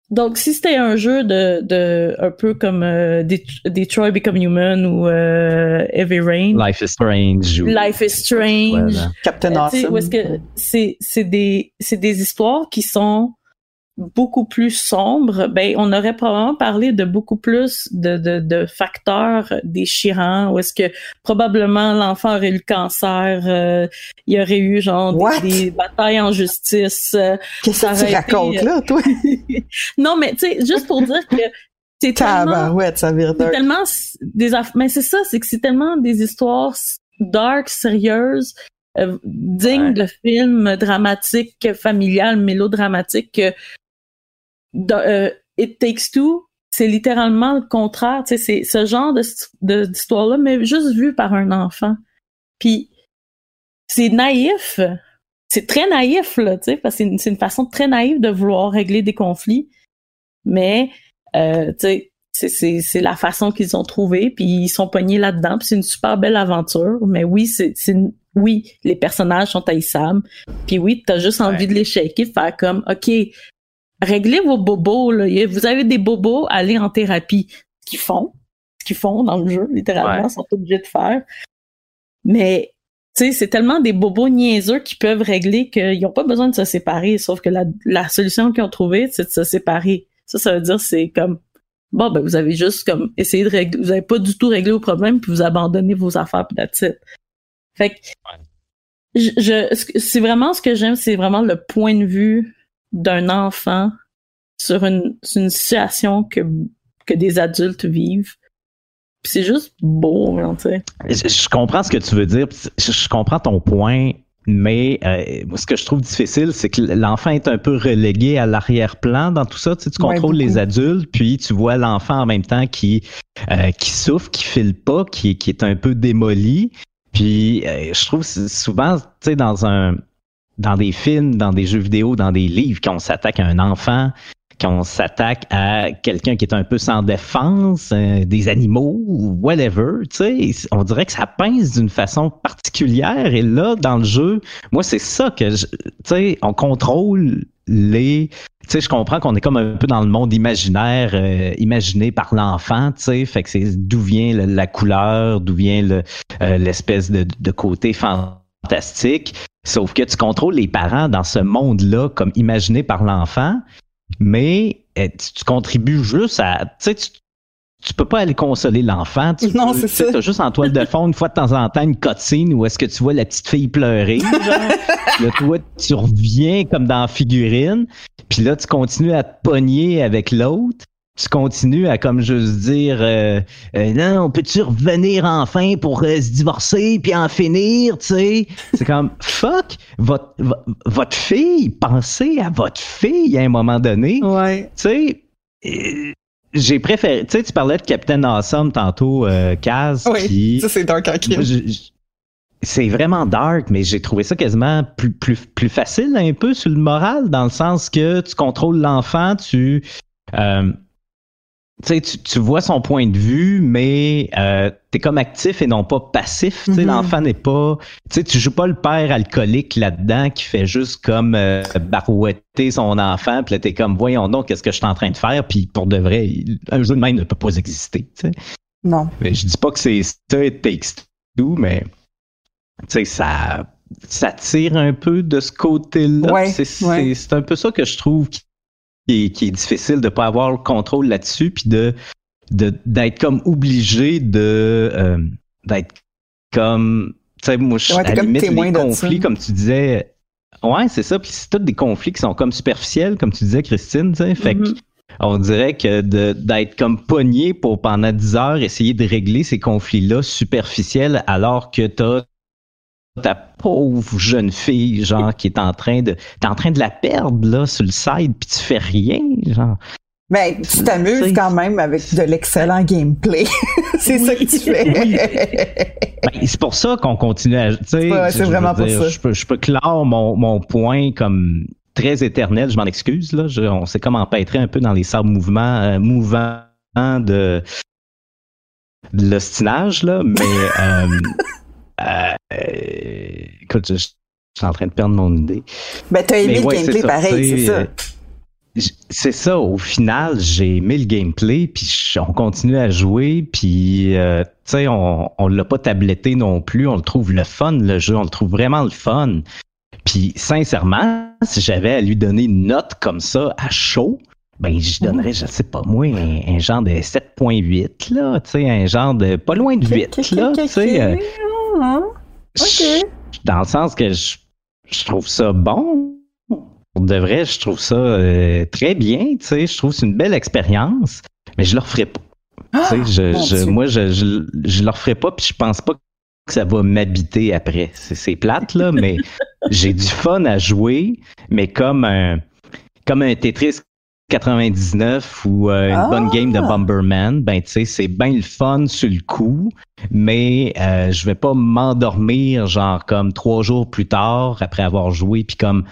donc, si c'était un jeu de, de un peu comme euh, Detroit Become Human ou euh, Heavy Rain. Life is Strange. Life is Strange. Captain Awesome. c'est, c'est des, c'est des histoires qui sont beaucoup plus sombre, ben on aurait probablement parlé de beaucoup plus de, de, de facteurs déchirants, où est-ce que probablement l'enfant aurait eu le cancer, euh, il y aurait eu genre des, batailles en justice. Euh, Qu'est-ce que tu racontes là, toi? non, mais tu sais, juste pour dire que c'est tellement, ouais, ça c'est tellement des mais c'est ça, c'est que c'est tellement des histoires dark, sérieuses, euh, dignes de films dramatiques, familiales, mélodramatiques que euh, It Takes Two, c'est littéralement le contraire. C'est ce genre de, d'histoire-là, mais juste vu par un enfant. Puis c'est naïf. C'est très naïf, là, tu sais, parce que c'est une, façon très naïve de vouloir régler des conflits. Mais, euh, tu sais, c'est la façon qu'ils ont trouvé, puis ils sont pognés là-dedans, puis c'est une super belle aventure. Mais oui, c'est oui, les personnages sont haïssables. Puis oui, t'as juste envie de les shaker, faire comme, OK, réglez vos bobos. Là. Vous avez des bobos, allez en thérapie. Ce qu'ils font, ce qu'ils font dans le jeu, littéralement, sont obligés de faire. Mais tu sais, c'est tellement des bobos niaiseux qui peuvent régler qu'ils n'ont pas besoin de se séparer. Sauf que la, la solution qu'ils ont trouvée, c'est de se séparer. Ça, ça veut dire c'est comme bon ben vous avez juste comme essayé de régler, vous avez pas du tout réglé le problème puis vous abandonnez vos affaires puis that's Fait que je, je c'est vraiment ce que j'aime, c'est vraiment le point de vue d'un enfant sur une, une situation que, que des adultes vivent. c'est juste beau, tu sais. Je, comprends ce que tu veux dire. Je, comprends ton point. Mais euh, ce que je trouve difficile, c'est que l'enfant est un peu relégué à l'arrière-plan dans tout ça. Tu, sais, tu contrôles les adultes, puis tu vois l'enfant en même temps qui euh, qui souffre, qui file pas, qui, qui est un peu démoli. Puis euh, je trouve souvent, tu sais, dans un dans des films, dans des jeux vidéo, dans des livres, qu'on s'attaque à un enfant, qu'on s'attaque à quelqu'un qui est un peu sans défense, euh, des animaux, whatever, tu sais, on dirait que ça pince d'une façon particulière. Et là, dans le jeu, moi, c'est ça que, tu sais, on contrôle les... Tu sais, je comprends qu'on est comme un peu dans le monde imaginaire, euh, imaginé par l'enfant, tu sais, fait que c'est d'où vient la couleur, d'où vient euh, l'espèce de côté fantastique. Sauf que tu contrôles les parents dans ce monde-là comme imaginé par l'enfant, mais eh, tu, contribues juste à... Tu sais, tu, peux pas aller consoler l'enfant. non, c'est ça. Tu as juste en toile de fond, une fois de temps en temps, une cutscene où est-ce que tu vois la petite fille pleurer. Genre. là, toi, tu reviens comme dans figurine. Puis là, tu continues à te pogner avec l'autre tu continues à comme juste dire euh, euh, non, on peut-tu revenir enfin pour euh, se divorcer puis en finir, tu sais? C'est comme fuck votre votre fille, pensez à votre fille à un moment donné. Ouais. Tu sais j'ai préféré, tu sais, tu parlais de Captain Awesome tantôt, Kaz. Oui, ça c'est Dark C'est vraiment dark, mais j'ai trouvé ça quasiment plus, plus, plus facile un peu sur le moral, dans le sens que tu contrôles l'enfant, tu tu, tu vois son point de vue, mais euh, tu es comme actif et non pas passif. Mm L'enfant n'est pas. Tu tu joues pas le père alcoolique là-dedans qui fait juste comme euh, barouetter son enfant, puis là, t'es comme voyons donc qu'est-ce que je suis en train de faire, puis pour de vrai, un jeu de même ne peut pas exister. Non. Mais je dis pas que c'est ça, it takes two, mais tu sais, ça, ça tire un peu de ce côté-là. Ouais, c'est un peu ça que je trouve qui qui est, difficile de pas avoir le contrôle là-dessus, puis de d'être comme obligé de euh, d'être comme tu sais moi je ouais, à la limite les conflits comme tu disais ouais c'est ça puis c'est tous des conflits qui sont comme superficiels comme tu disais Christine tu sais fait mm-hmm. on dirait que d'être comme pogné pour pendant 10 heures essayer de régler ces conflits là superficiels alors que t'as ta pauvre jeune fille, genre, qui est en train de, t'es en train de la perdre, là, sur le side, puis tu fais rien, genre. Ben, tu t'amuses quand même avec de l'excellent gameplay. c'est ça que tu fais. Ben, c'est pour ça qu'on continue à. c'est vraiment pour ça. Je peux, je peux clore mon, mon point comme très éternel, je m'en excuse. Là. on s'est comme empêtré un peu dans les sables mouvements, euh, mouvants de, de l'ostinage, là, mais euh, écoute, je, suis en train de perdre mon idée. Ben, t'as aimé le gameplay pareil, c'est ça. C'est ça, au final, j'ai aimé le gameplay, puis on continue à jouer, puis tu sais, on, on l'a pas tabletté non plus, on le trouve le fun, le jeu, on le trouve vraiment le fun. Puis sincèrement, si j'avais à lui donner une note comme ça à chaud, ben je donnerais, je sais pas moi, un, genre de 7.8 là, tu sais, un genre de pas loin de 8 là, tu sais. Euh, dans le sens que je, trouve ça bon. Pour de vrai, je trouve ça euh, très bien, tu sais, je trouve que c'est une belle expérience, mais je le referai pas. Ah, je, moi, je, je, je le referai pas, puis je pense pas que ça va m'habiter après. C'est plate, là, mais j'ai du fun à jouer, mais comme un, comme un Tetris 99 ou euh, une bonne game de ah! Bomberman, ben tu sais, c'est bien le fun sur le coup, mais euh, je vais pas m'endormir genre comme trois jours plus tard après avoir joué, puis comme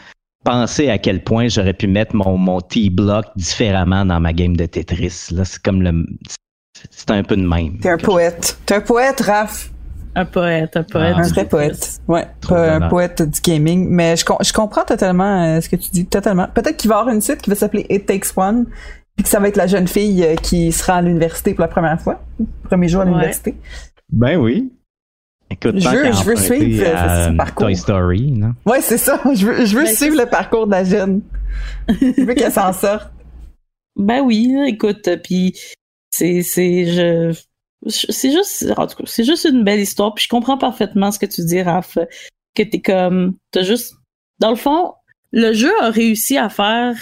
penser à quel point j'aurais pu mettre mon, mon T-block différemment dans ma game de Tetris. Là, c'est comme le, c'est un peu de même. T'es un poète. T'es un poète, Raph. Un poète, un poète. un vrai poète. Ouais, un poète du gaming. Mais je, je comprends totalement euh, ce que tu dis, totalement. Peut-être qu'il va y avoir une suite qui va s'appeler It Takes One, puis que ça va être la jeune fille euh, qui sera à l'université pour la première fois, premier jour à l'université. Ben oui. Écoute, je veux, je veux suivre euh, ce parcours. Toy Story, non? Ouais, c'est ça. Je veux, je veux ben, suivre le parcours de la jeune. je veux qu'elle s'en sorte. Ben oui, écoute, puis c'est, c'est, je, c'est juste, c'est juste une belle histoire. Puis je comprends parfaitement ce que tu dis, Raph, que t'es comme, t'as juste, dans le fond, le jeu a réussi à faire,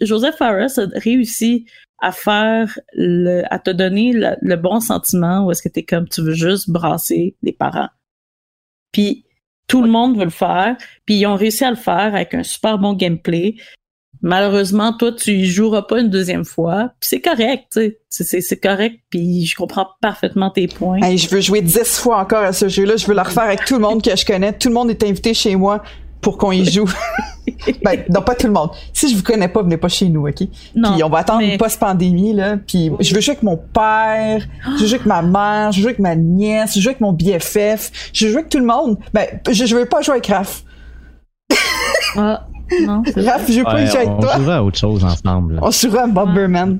Joseph Fares a réussi à faire le, à te donner le, bon sentiment où est-ce que t'es comme, tu veux juste brasser les parents. Puis tout le monde veut le faire, puis ils ont réussi à le faire avec un super bon gameplay, malheureusement, toi, tu y joueras pas une deuxième fois. Puis c'est correct, tu sais. C'est correct, puis je comprends parfaitement tes points. je veux jouer dix fois encore à ce jeu-là. Je veux le refaire avec tout le monde que je connais. Tout le monde est invité chez moi pour qu'on y joue. ben, non, pas tout le monde. Si je vous connais pas, venez pas chez nous, OK? Non, puis on va attendre une post-pandémie, là. Puis je veux jouer avec mon père, je veux jouer avec ma mère, je veux jouer avec ma nièce, je veux jouer avec mon BFF, je veux jouer avec tout le monde. Ben, je, je veux pas jouer avec Raph. ah. Non, Raph, je veux pas jouer avec toi. On jouera à autre chose ensemble. On jouera à Bomberman.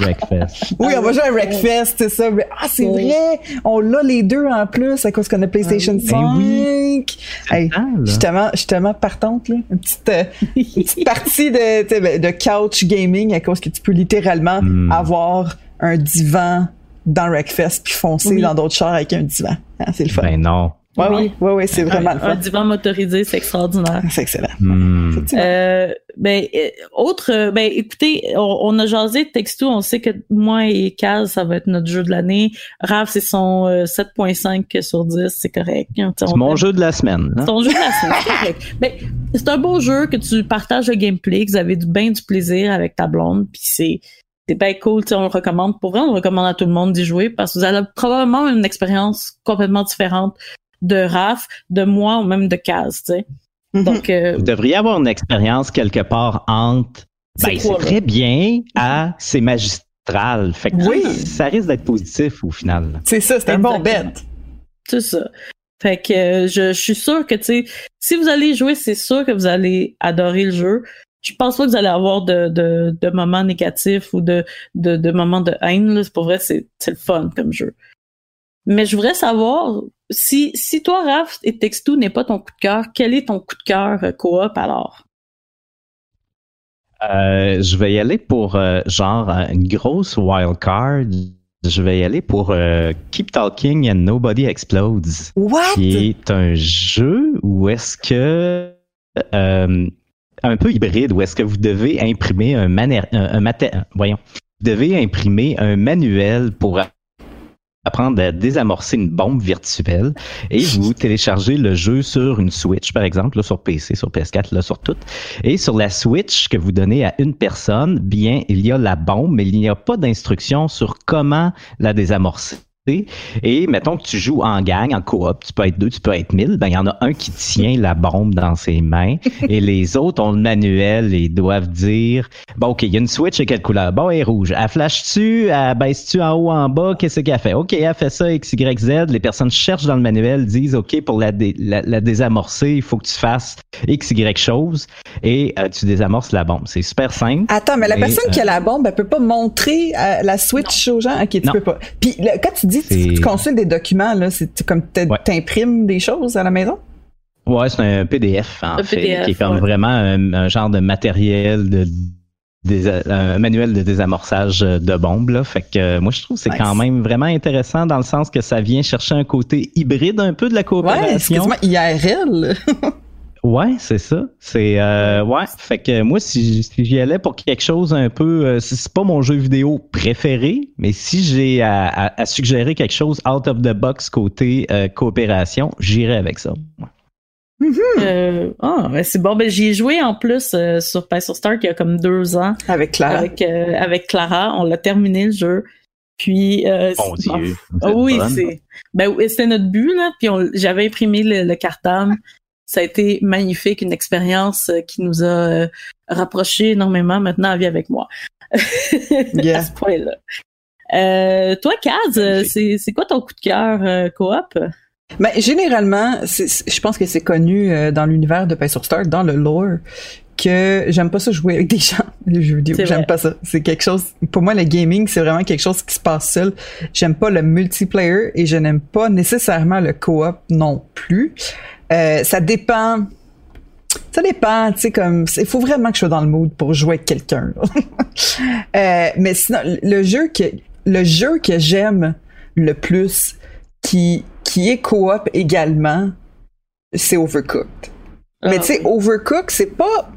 Wreckfest. Oui, on va jouer à Wreckfest, c'est ça. ah, c'est vrai! On l'a les deux en plus à cause qu'on a PlayStation 5. Ben oui. Hey, je, suis tellement, partante, là. Une petite, euh, une petite partie de, ben, de couch gaming à cause que tu peux littéralement hmm. avoir un divan dans Wreckfest puis foncer dans d'autres chars avec un divan. Ah, c'est le fun. Ben non. Ouais, oui, oui, oui, c'est vraiment un, le fun. Un divan motorisé, c'est extraordinaire. C'est excellent. Hmm. Euh, ben, euh, autre, euh, ben, écoutez, on, a jasé de texto, on sait que moi et Kaz, ça va être notre jeu de l'année. Raph, c'est son 7.5 sur 10, c'est correct. C'est mon jeu de la semaine. C'est ton jeu de la semaine, c'est correct. Ben, c'est un beau jeu que tu partages le gameplay, que vous avez du, bien du plaisir avec ta blonde, puis c'est c'est bien cool, on le recommande. Pour vrai, on le recommande à tout le monde d'y jouer parce que vous avez probablement une expérience complètement différente de Raph, de moi ou même de Kaz, tu sais. Mhm. Donc, euh, Vous devriez avoir une expérience quelque part entre ben, c'est très bien à c'est magistral. Fait que oui. ça, risque d'être positif au final. C'est ça, c'est un bon bête. C'est ça. Fait que euh, je, suis sûr que tu sais, si vous allez jouer, c'est sûr que vous allez adorer le jeu. Je pense pas que vous allez avoir de, de, de moments négatifs ou de, de, de moments de haine. Pour vrai, c'est le fun comme jeu. Mais je voudrais savoir, si, si toi, Raph, et Texto n'est pas ton coup de cœur, quel est ton coup de cœur euh, coop alors? Euh, je vais y aller pour euh, genre une grosse wild card. Je vais y aller pour Keep Talking and Nobody Explodes. What? Qui est un jeu où est-ce que un peu hybride où est-ce que vous devez imprimer un, un, voyons, vous devez imprimer un manuel pour apprendre à désamorcer une bombe virtuelle et vous téléchargez le jeu sur une Switch, par exemple, là, sur PC, sur PS4, là, sur tout. Et sur la Switch que vous donnez à une personne, bien, il y a la bombe, mais il n'y a pas d'instruction sur comment la désamorcer. Et mettons que tu joues en gang, en coop, tu peux être deux, tu peux être mille, ben il y en a un qui tient la bombe dans ses mains et les autres ont le manuel et doivent dire bon ok, il y a une switch à quelle couleur? Bon, elle est rouge. Elle flash-tu Elle baisse-tu en haut, en bas? Qu'est-ce qu'elle fait? Ok, elle fait ça X, Y, Z. Les personnes cherchent dans le manuel, disent ok pour la, la, désamorcer, il faut que tu fasses X, Y chose et euh, tu désamorces la bombe. C'est super simple. Attends, mais la personne qui a la bombe, elle peut pas montrer euh, la switch aux gens? Ok, tu peux pas. Puis quand tu dis tu, tu consultes des documents, là, c'est comme t'imprimes des choses à la maison? Ouais, c'est un PDF, en fait, qui est comme vraiment un, genre de matériel de un manuel de désamorçage de bombes. Là. Fait que moi, je trouve que c'est quand même vraiment intéressant dans le sens que ça vient chercher un côté hybride un peu de la coopération. Ouais, c'est IRL. Ouais, c'est ça. C'est euh, ouais. Fait que moi, si, si j'y allais pour quelque chose un peu, euh, c'est pas mon jeu vidéo préféré, mais si j'ai à, suggérer quelque chose out of the box côté euh, coopération, j'irais avec ça. Mm-hmm. Euh, ah, ben c'est bon. Ben j'y ai joué en plus sur sur Star il y a comme deux ans. Avec Clara. Avec, avec Clara, on l'a terminé le jeu. Puis bon Dieu, oui, c'est ben c'était notre but là. Puis j'avais imprimé le, le cartable ça a été magnifique, une expérience euh, qui nous a euh, rapprochés énormément. Maintenant, à vie avec moi. yeah. à ce point-là. Euh, toi, Kaz, c'est quoi ton coup de cœur coop? Ben, généralement, je pense que c'est connu dans l'univers de Pace Star, dans le lore, que j'aime pas ça jouer avec des gens, les jeux vidéo. J'aime pas ça. C'est quelque chose, pour moi, le gaming, c'est vraiment quelque chose qui se passe seul. J'aime pas le multiplayer et je n'aime pas nécessairement le coop non plus. Euh, ça dépend. Ça dépend, tu sais, comme, il faut vraiment que je sois dans le mood pour jouer avec quelqu'un. euh, mais sinon, le jeu que, le jeu que j'aime le plus, qui, qui est coop également, c'est Overcooked. mais ah, tu sais, Overcooked, c'est pas,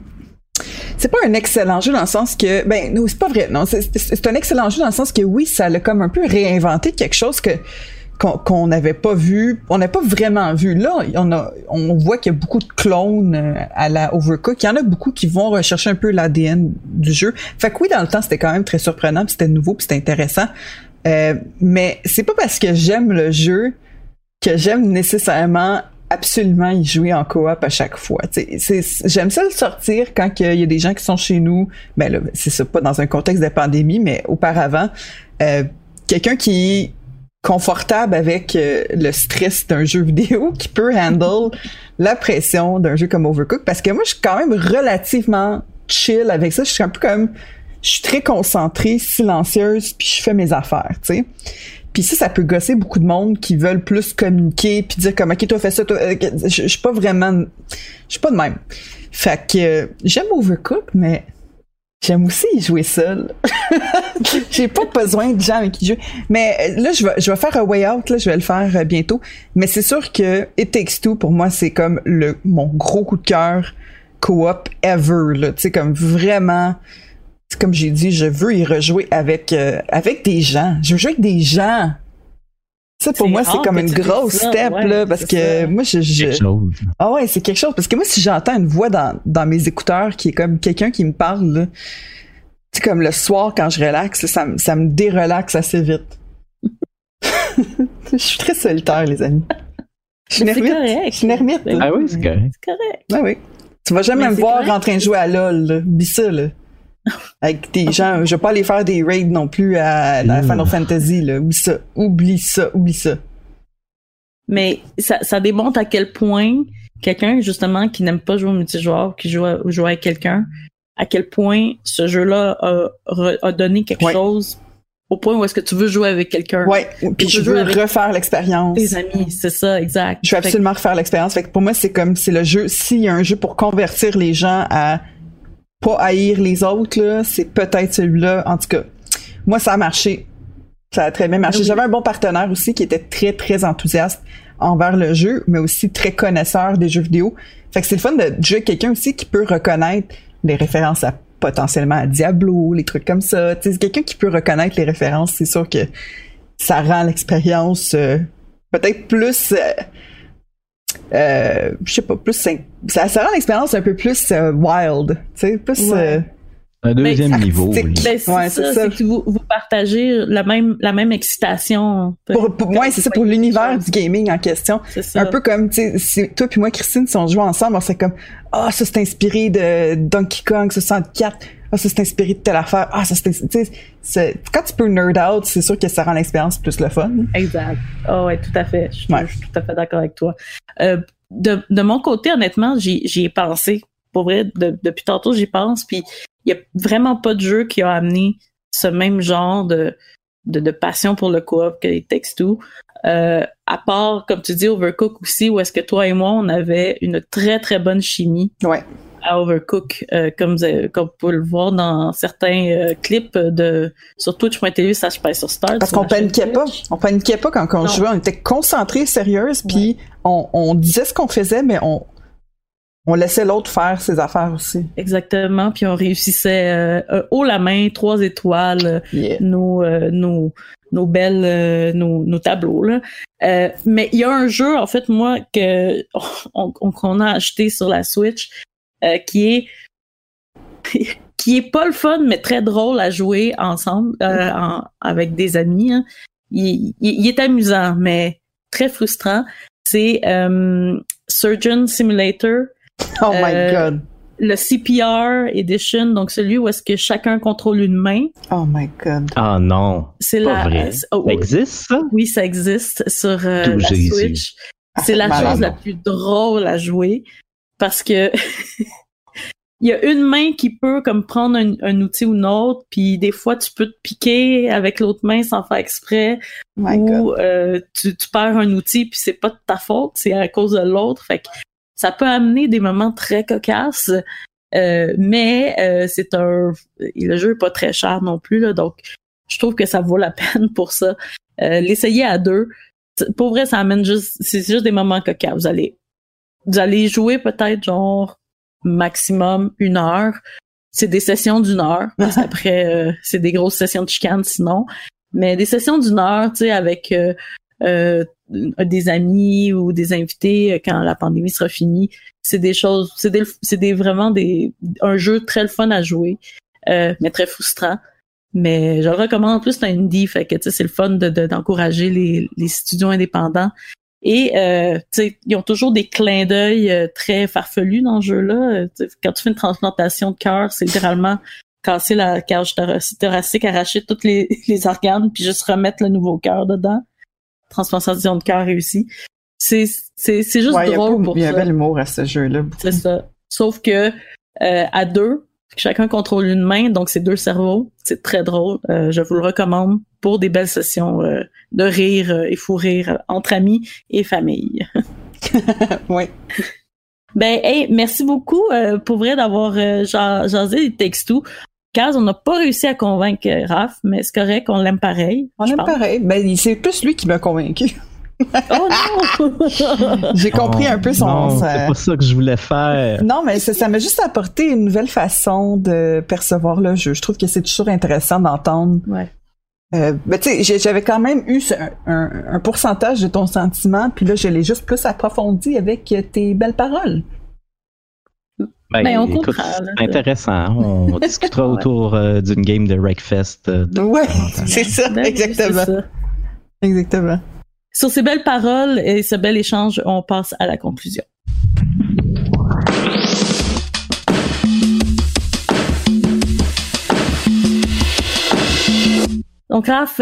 c'est pas un excellent jeu dans le sens que, ben, non, c'est pas vrai, non, c'est un excellent jeu dans le sens que oui, ça a comme un peu réinventé quelque chose que, qu'on n'avait pas vu, on n'a pas vraiment vu. Là, on, a, on voit qu'il y a beaucoup de clones euh, à la Overcook. Il y en a beaucoup qui vont rechercher un peu l'ADN du jeu. Fait que oui, dans le temps, c'était quand même très surprenant, c'était nouveau, c'était intéressant. Euh, mais c'est pas parce que j'aime le jeu que j'aime nécessairement absolument y jouer en coop à chaque fois. J'aime ça le sortir quand il y a des gens qui sont chez nous. Ben là, c'est ça, pas dans un contexte de pandémie, mais auparavant. Euh, quelqu'un qui confortable avec euh, le stress d'un jeu vidéo qui peut handle la pression d'un jeu comme Overcooked parce que moi je suis quand même relativement chill avec ça je suis un peu comme je suis très concentrée silencieuse puis je fais mes affaires tu sais puis ça ça peut gosser beaucoup de monde qui veulent plus communiquer puis dire comme ok toi fais ça toi euh, je, suis pas vraiment je suis pas de même fait que euh, j'aime Overcooked mais J'aime aussi jouer seul. J'ai pas besoin de gens avec qui jouer. Mais euh, là, je vais, je vais faire un way out, là, je vais le faire bientôt. Mais c'est sûr que It Takes Two, pour moi, c'est comme le, mon gros coup de cœur co-op ever. Tu sais, comme vraiment, comme j'ai dit, je veux y rejouer avec, euh, avec des gens. Je veux jouer avec des gens. Ça, pour moi, c'est comme une grosse step, là, parce que moi, je, je... Ah ouais, c'est quelque chose. Parce que moi, si j'entends une voix dans, dans mes écouteurs qui est comme quelqu'un qui me parle, là, c'est comme le soir, quand je relaxe, ça, ça me dérelaxe assez vite. je suis très solitaire, les amis. Je suis une ermite. Je suis une ermite. Ah oui, c'est correct. C'est correct. Ah oui. Tu vas jamais me voir en train de jouer à LOL, là. Ça, là avec des gens. Je vais pas aller faire des raids non plus à, la Final Fantasy. Là. Oublie ça, oublie ça, oublie ça. Mais ça, ça démontre à quel point quelqu'un justement qui n'aime pas jouer au multijoueur, qui joue, joue avec quelqu'un, à quel point ce jeu-là a, a, donné quelque chose au point où est-ce que tu veux jouer avec quelqu'un. Ouais, puis je veux refaire l'expérience. Tes amis, c'est ça, exact. Je veux absolument refaire l'expérience. Fait que pour moi, c'est comme c'est le jeu. S'il y a un jeu pour convertir les gens à pas haïr les autres, là, c'est peut-être celui-là. En tout cas, moi, ça a marché. Ça a très bien marché. J'avais un bon partenaire aussi qui était très, très enthousiaste envers le jeu, mais aussi très connaisseur des jeux vidéo. Fait que c'est le fun de jouer avec quelqu'un aussi qui peut reconnaître les références à potentiellement à Diablo, les trucs comme ça. C'est quelqu'un qui peut reconnaître les références, c'est sûr que ça rend l'expérience peut-être plus euh, je sais pas, plus ça, ça rend l'expérience un peu plus euh, wild, tu sais, plus euh, un deuxième niveau. Ben, c'est ça, c'est que vous, vous, partagez la même la même excitation. Pour, pour c'est ça pour l'univers du gaming en question. Un peu comme tu sais, toi puis moi Christine si on joue ensemble, c'est comme ah ça c'est inspiré de Donkey Kong 64 ah, ça c'est inspiré de telle affaire. Ah, ça c'est, quand tu peux nerd out, c'est sûr que ça rend l'expérience plus le fun. Exact. Oh, ouais, tout à fait. Je, suis tout à fait d'accord avec toi. Euh, de, de mon côté, honnêtement, j'y ai pensé. Pour vrai, depuis tantôt, j'y pense. Puis il y a vraiment pas de jeu qui a amené ce même genre de, de, de passion pour le coop que les textes Euh, à part, comme tu dis, Overcook aussi, où est-ce que toi et moi, on avait une très, très bonne chimie. Ouais à Overcook, euh, comme, comme vous pouvez le voir dans certains euh, clips de sur Twitch.tv, ça se passe sur Star. Parce qu'on paniquait pas. On paniquait pas quand, on jouait. On était concentrés, sérieuses, puis on, on disait ce qu'on faisait, mais on, on laissait l'autre faire ses affaires aussi. Exactement, puis on réussissait euh, haut la main, trois étoiles, nos, nos, nos belles, nos, nos, tableaux. Là. mais il y a un jeu, en fait, moi, que qu'on a acheté sur la Switch, euh, qui est qui est pas le fun, mais très drôle à jouer ensemble euh, avec des amis. Hein. Il, est amusant, mais très frustrant. C'est euh, Surgeon Simulator. Oh my god. Le CPR Edition, donc celui où est-ce que chacun contrôle une main. Oh my god. Ah non. C'est la. Vrai. Oh, ça existe ça? Oui, ça existe sur la Switch. C'est la chose la plus drôle à jouer parce que il y a une main qui peut comme prendre un, outil ou autre, puis des fois tu peux te piquer avec l'autre main sans faire exprès, ou euh, tu, perds un outil puis c'est pas de ta faute, c'est à cause de l'autre. Fait que ça peut amener des moments très cocasses, euh, mais euh, c'est un le jeu est pas très cher non plus là, donc je trouve que ça vaut la peine pour ça. L'essayer à deux, pour vrai, ça amène juste c'est juste des moments cocasses. Vous allez vous allez jouer peut-être genre maximum une heure. C'est des sessions d'une heure, parce qu'après, euh, c'est des grosses sessions de chicane sinon. Mais des sessions d'une heure, tu sais, avec euh, euh, des amis ou des invités quand la pandémie sera finie, c'est des choses, c'est des, c'est des vraiment des un jeu très fun à jouer, mais très frustrant. Mais je le recommande en plus un indie, fait que c'est le fun de, d'encourager les, les studios indépendants et euh, ils ont toujours des clins d'œil euh, très farfelus dans ce jeu-là. quand tu fais une transplantation de cœur, c'est littéralement casser la cage thoracique, arracher tous les, les organes, puis juste remettre le nouveau cœur dedans. Transplantation de cœur réussie. C'est juste drôle pour ça. Il y avait l'humour à ce jeu-là. C'est ça. Sauf que euh, à deux, chacun contrôle une main, donc c'est deux cerveaux. C'est très drôle. Euh, je vous le recommande pour des belles sessions euh, de rire euh, et fou rire entre amis et famille. oui. Ben, hey, merci beaucoup pour vrai d'avoir jasé les textos. Kaz, on n'a pas réussi à convaincre Raph, mais c'est correct, on l'aime pareil. On l'aime pareil. Ben, c'est plus lui qui m'a convaincu. oh non! J'ai compris un peu son. Non, c'est pas ça que je voulais faire. Non, mais ça m'a juste apporté une nouvelle façon de percevoir le jeu. Je trouve que c'est toujours intéressant d'entendre. Ouais. Euh, ben, tu sais, j'avais quand même eu un, un, pourcentage de ton sentiment, puis là, je l'ai juste plus approfondi avec tes belles paroles. Ben, ben on écoute, c'est intéressant. On discutera autour euh, d'une game de Wreckfest. Euh, ouais, c'est ça, ben exactement. Ça. Exactement. Sur ces belles paroles et ce bel échange, on passe à la conclusion. Donc, Raph,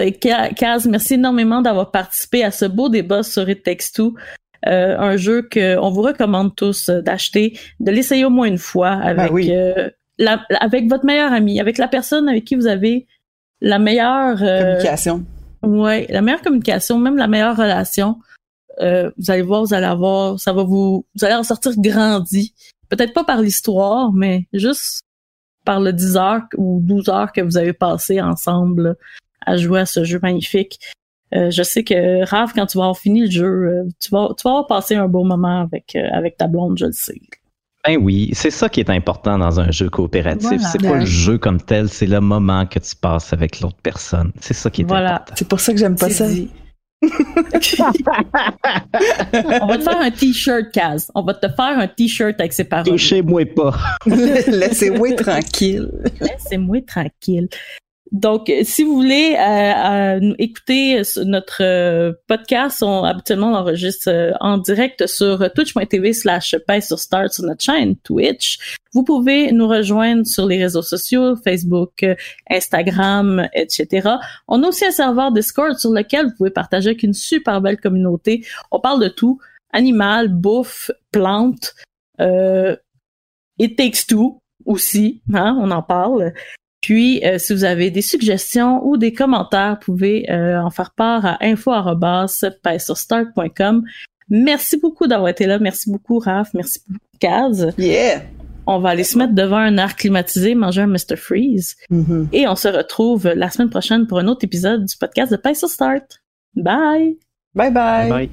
Kaz, merci énormément d'avoir participé à ce beau débat sur It Takes euh, un jeu qu'on vous recommande tous d'acheter, de l'essayer au moins une fois ben avec, euh, avec votre meilleur ami, avec la personne avec qui vous avez la meilleure euh, communication. Ouais, la meilleure communication, même la meilleure relation, euh, vous allez voir, vous allez avoir, ça va vous, vous allez en sortir grandi. Peut-être pas par l'histoire, mais juste par le 10 heures ou 12 heures que vous avez passé ensemble à jouer à ce jeu magnifique. Euh, je sais que Raph, quand tu vas avoir fini le jeu, euh, tu vas, tu vas avoir passé un beau moment avec, avec ta blonde, je le sais. Ben oui, c'est ça qui est important dans un jeu coopératif. Voilà. C'est pas le jeu comme tel, c'est le moment que tu passes avec l'autre personne. C'est ça qui est Voilà. important. C'est pour ça que j'aime pas ça. dit. On va te faire un t-shirt, Kaz. On va te faire un t-shirt avec ces paroles. Touchez-moi pas. Laissez-moi tranquille. Laissez-moi tranquille. Donc, euh, si vous voulez euh, euh, écouter notre euh, podcast, on, habituellement, on enregistre euh, en direct sur twitch.tv slash sur Start sur notre chaîne Twitch. Vous pouvez nous rejoindre sur les réseaux sociaux, Facebook, Instagram, etc. On a aussi un serveur Discord sur lequel vous pouvez partager avec une super belle communauté. On parle de tout. Animal, bouffe, plantes, It Takes Two aussi, hein, on en parle. Puis, euh, si vous avez des suggestions ou des commentaires, vous pouvez euh, en faire part à info.paissurstart.com. Merci beaucoup d'avoir été là. Merci beaucoup, Raph. Merci beaucoup, Kaz. Yeah! On va aller se mettre devant un air climatisé, manger un Mr. Freeze. Mhm. Et on se retrouve la semaine prochaine pour un autre épisode du podcast de Pace sur Start. Bye! Bye bye! Bye.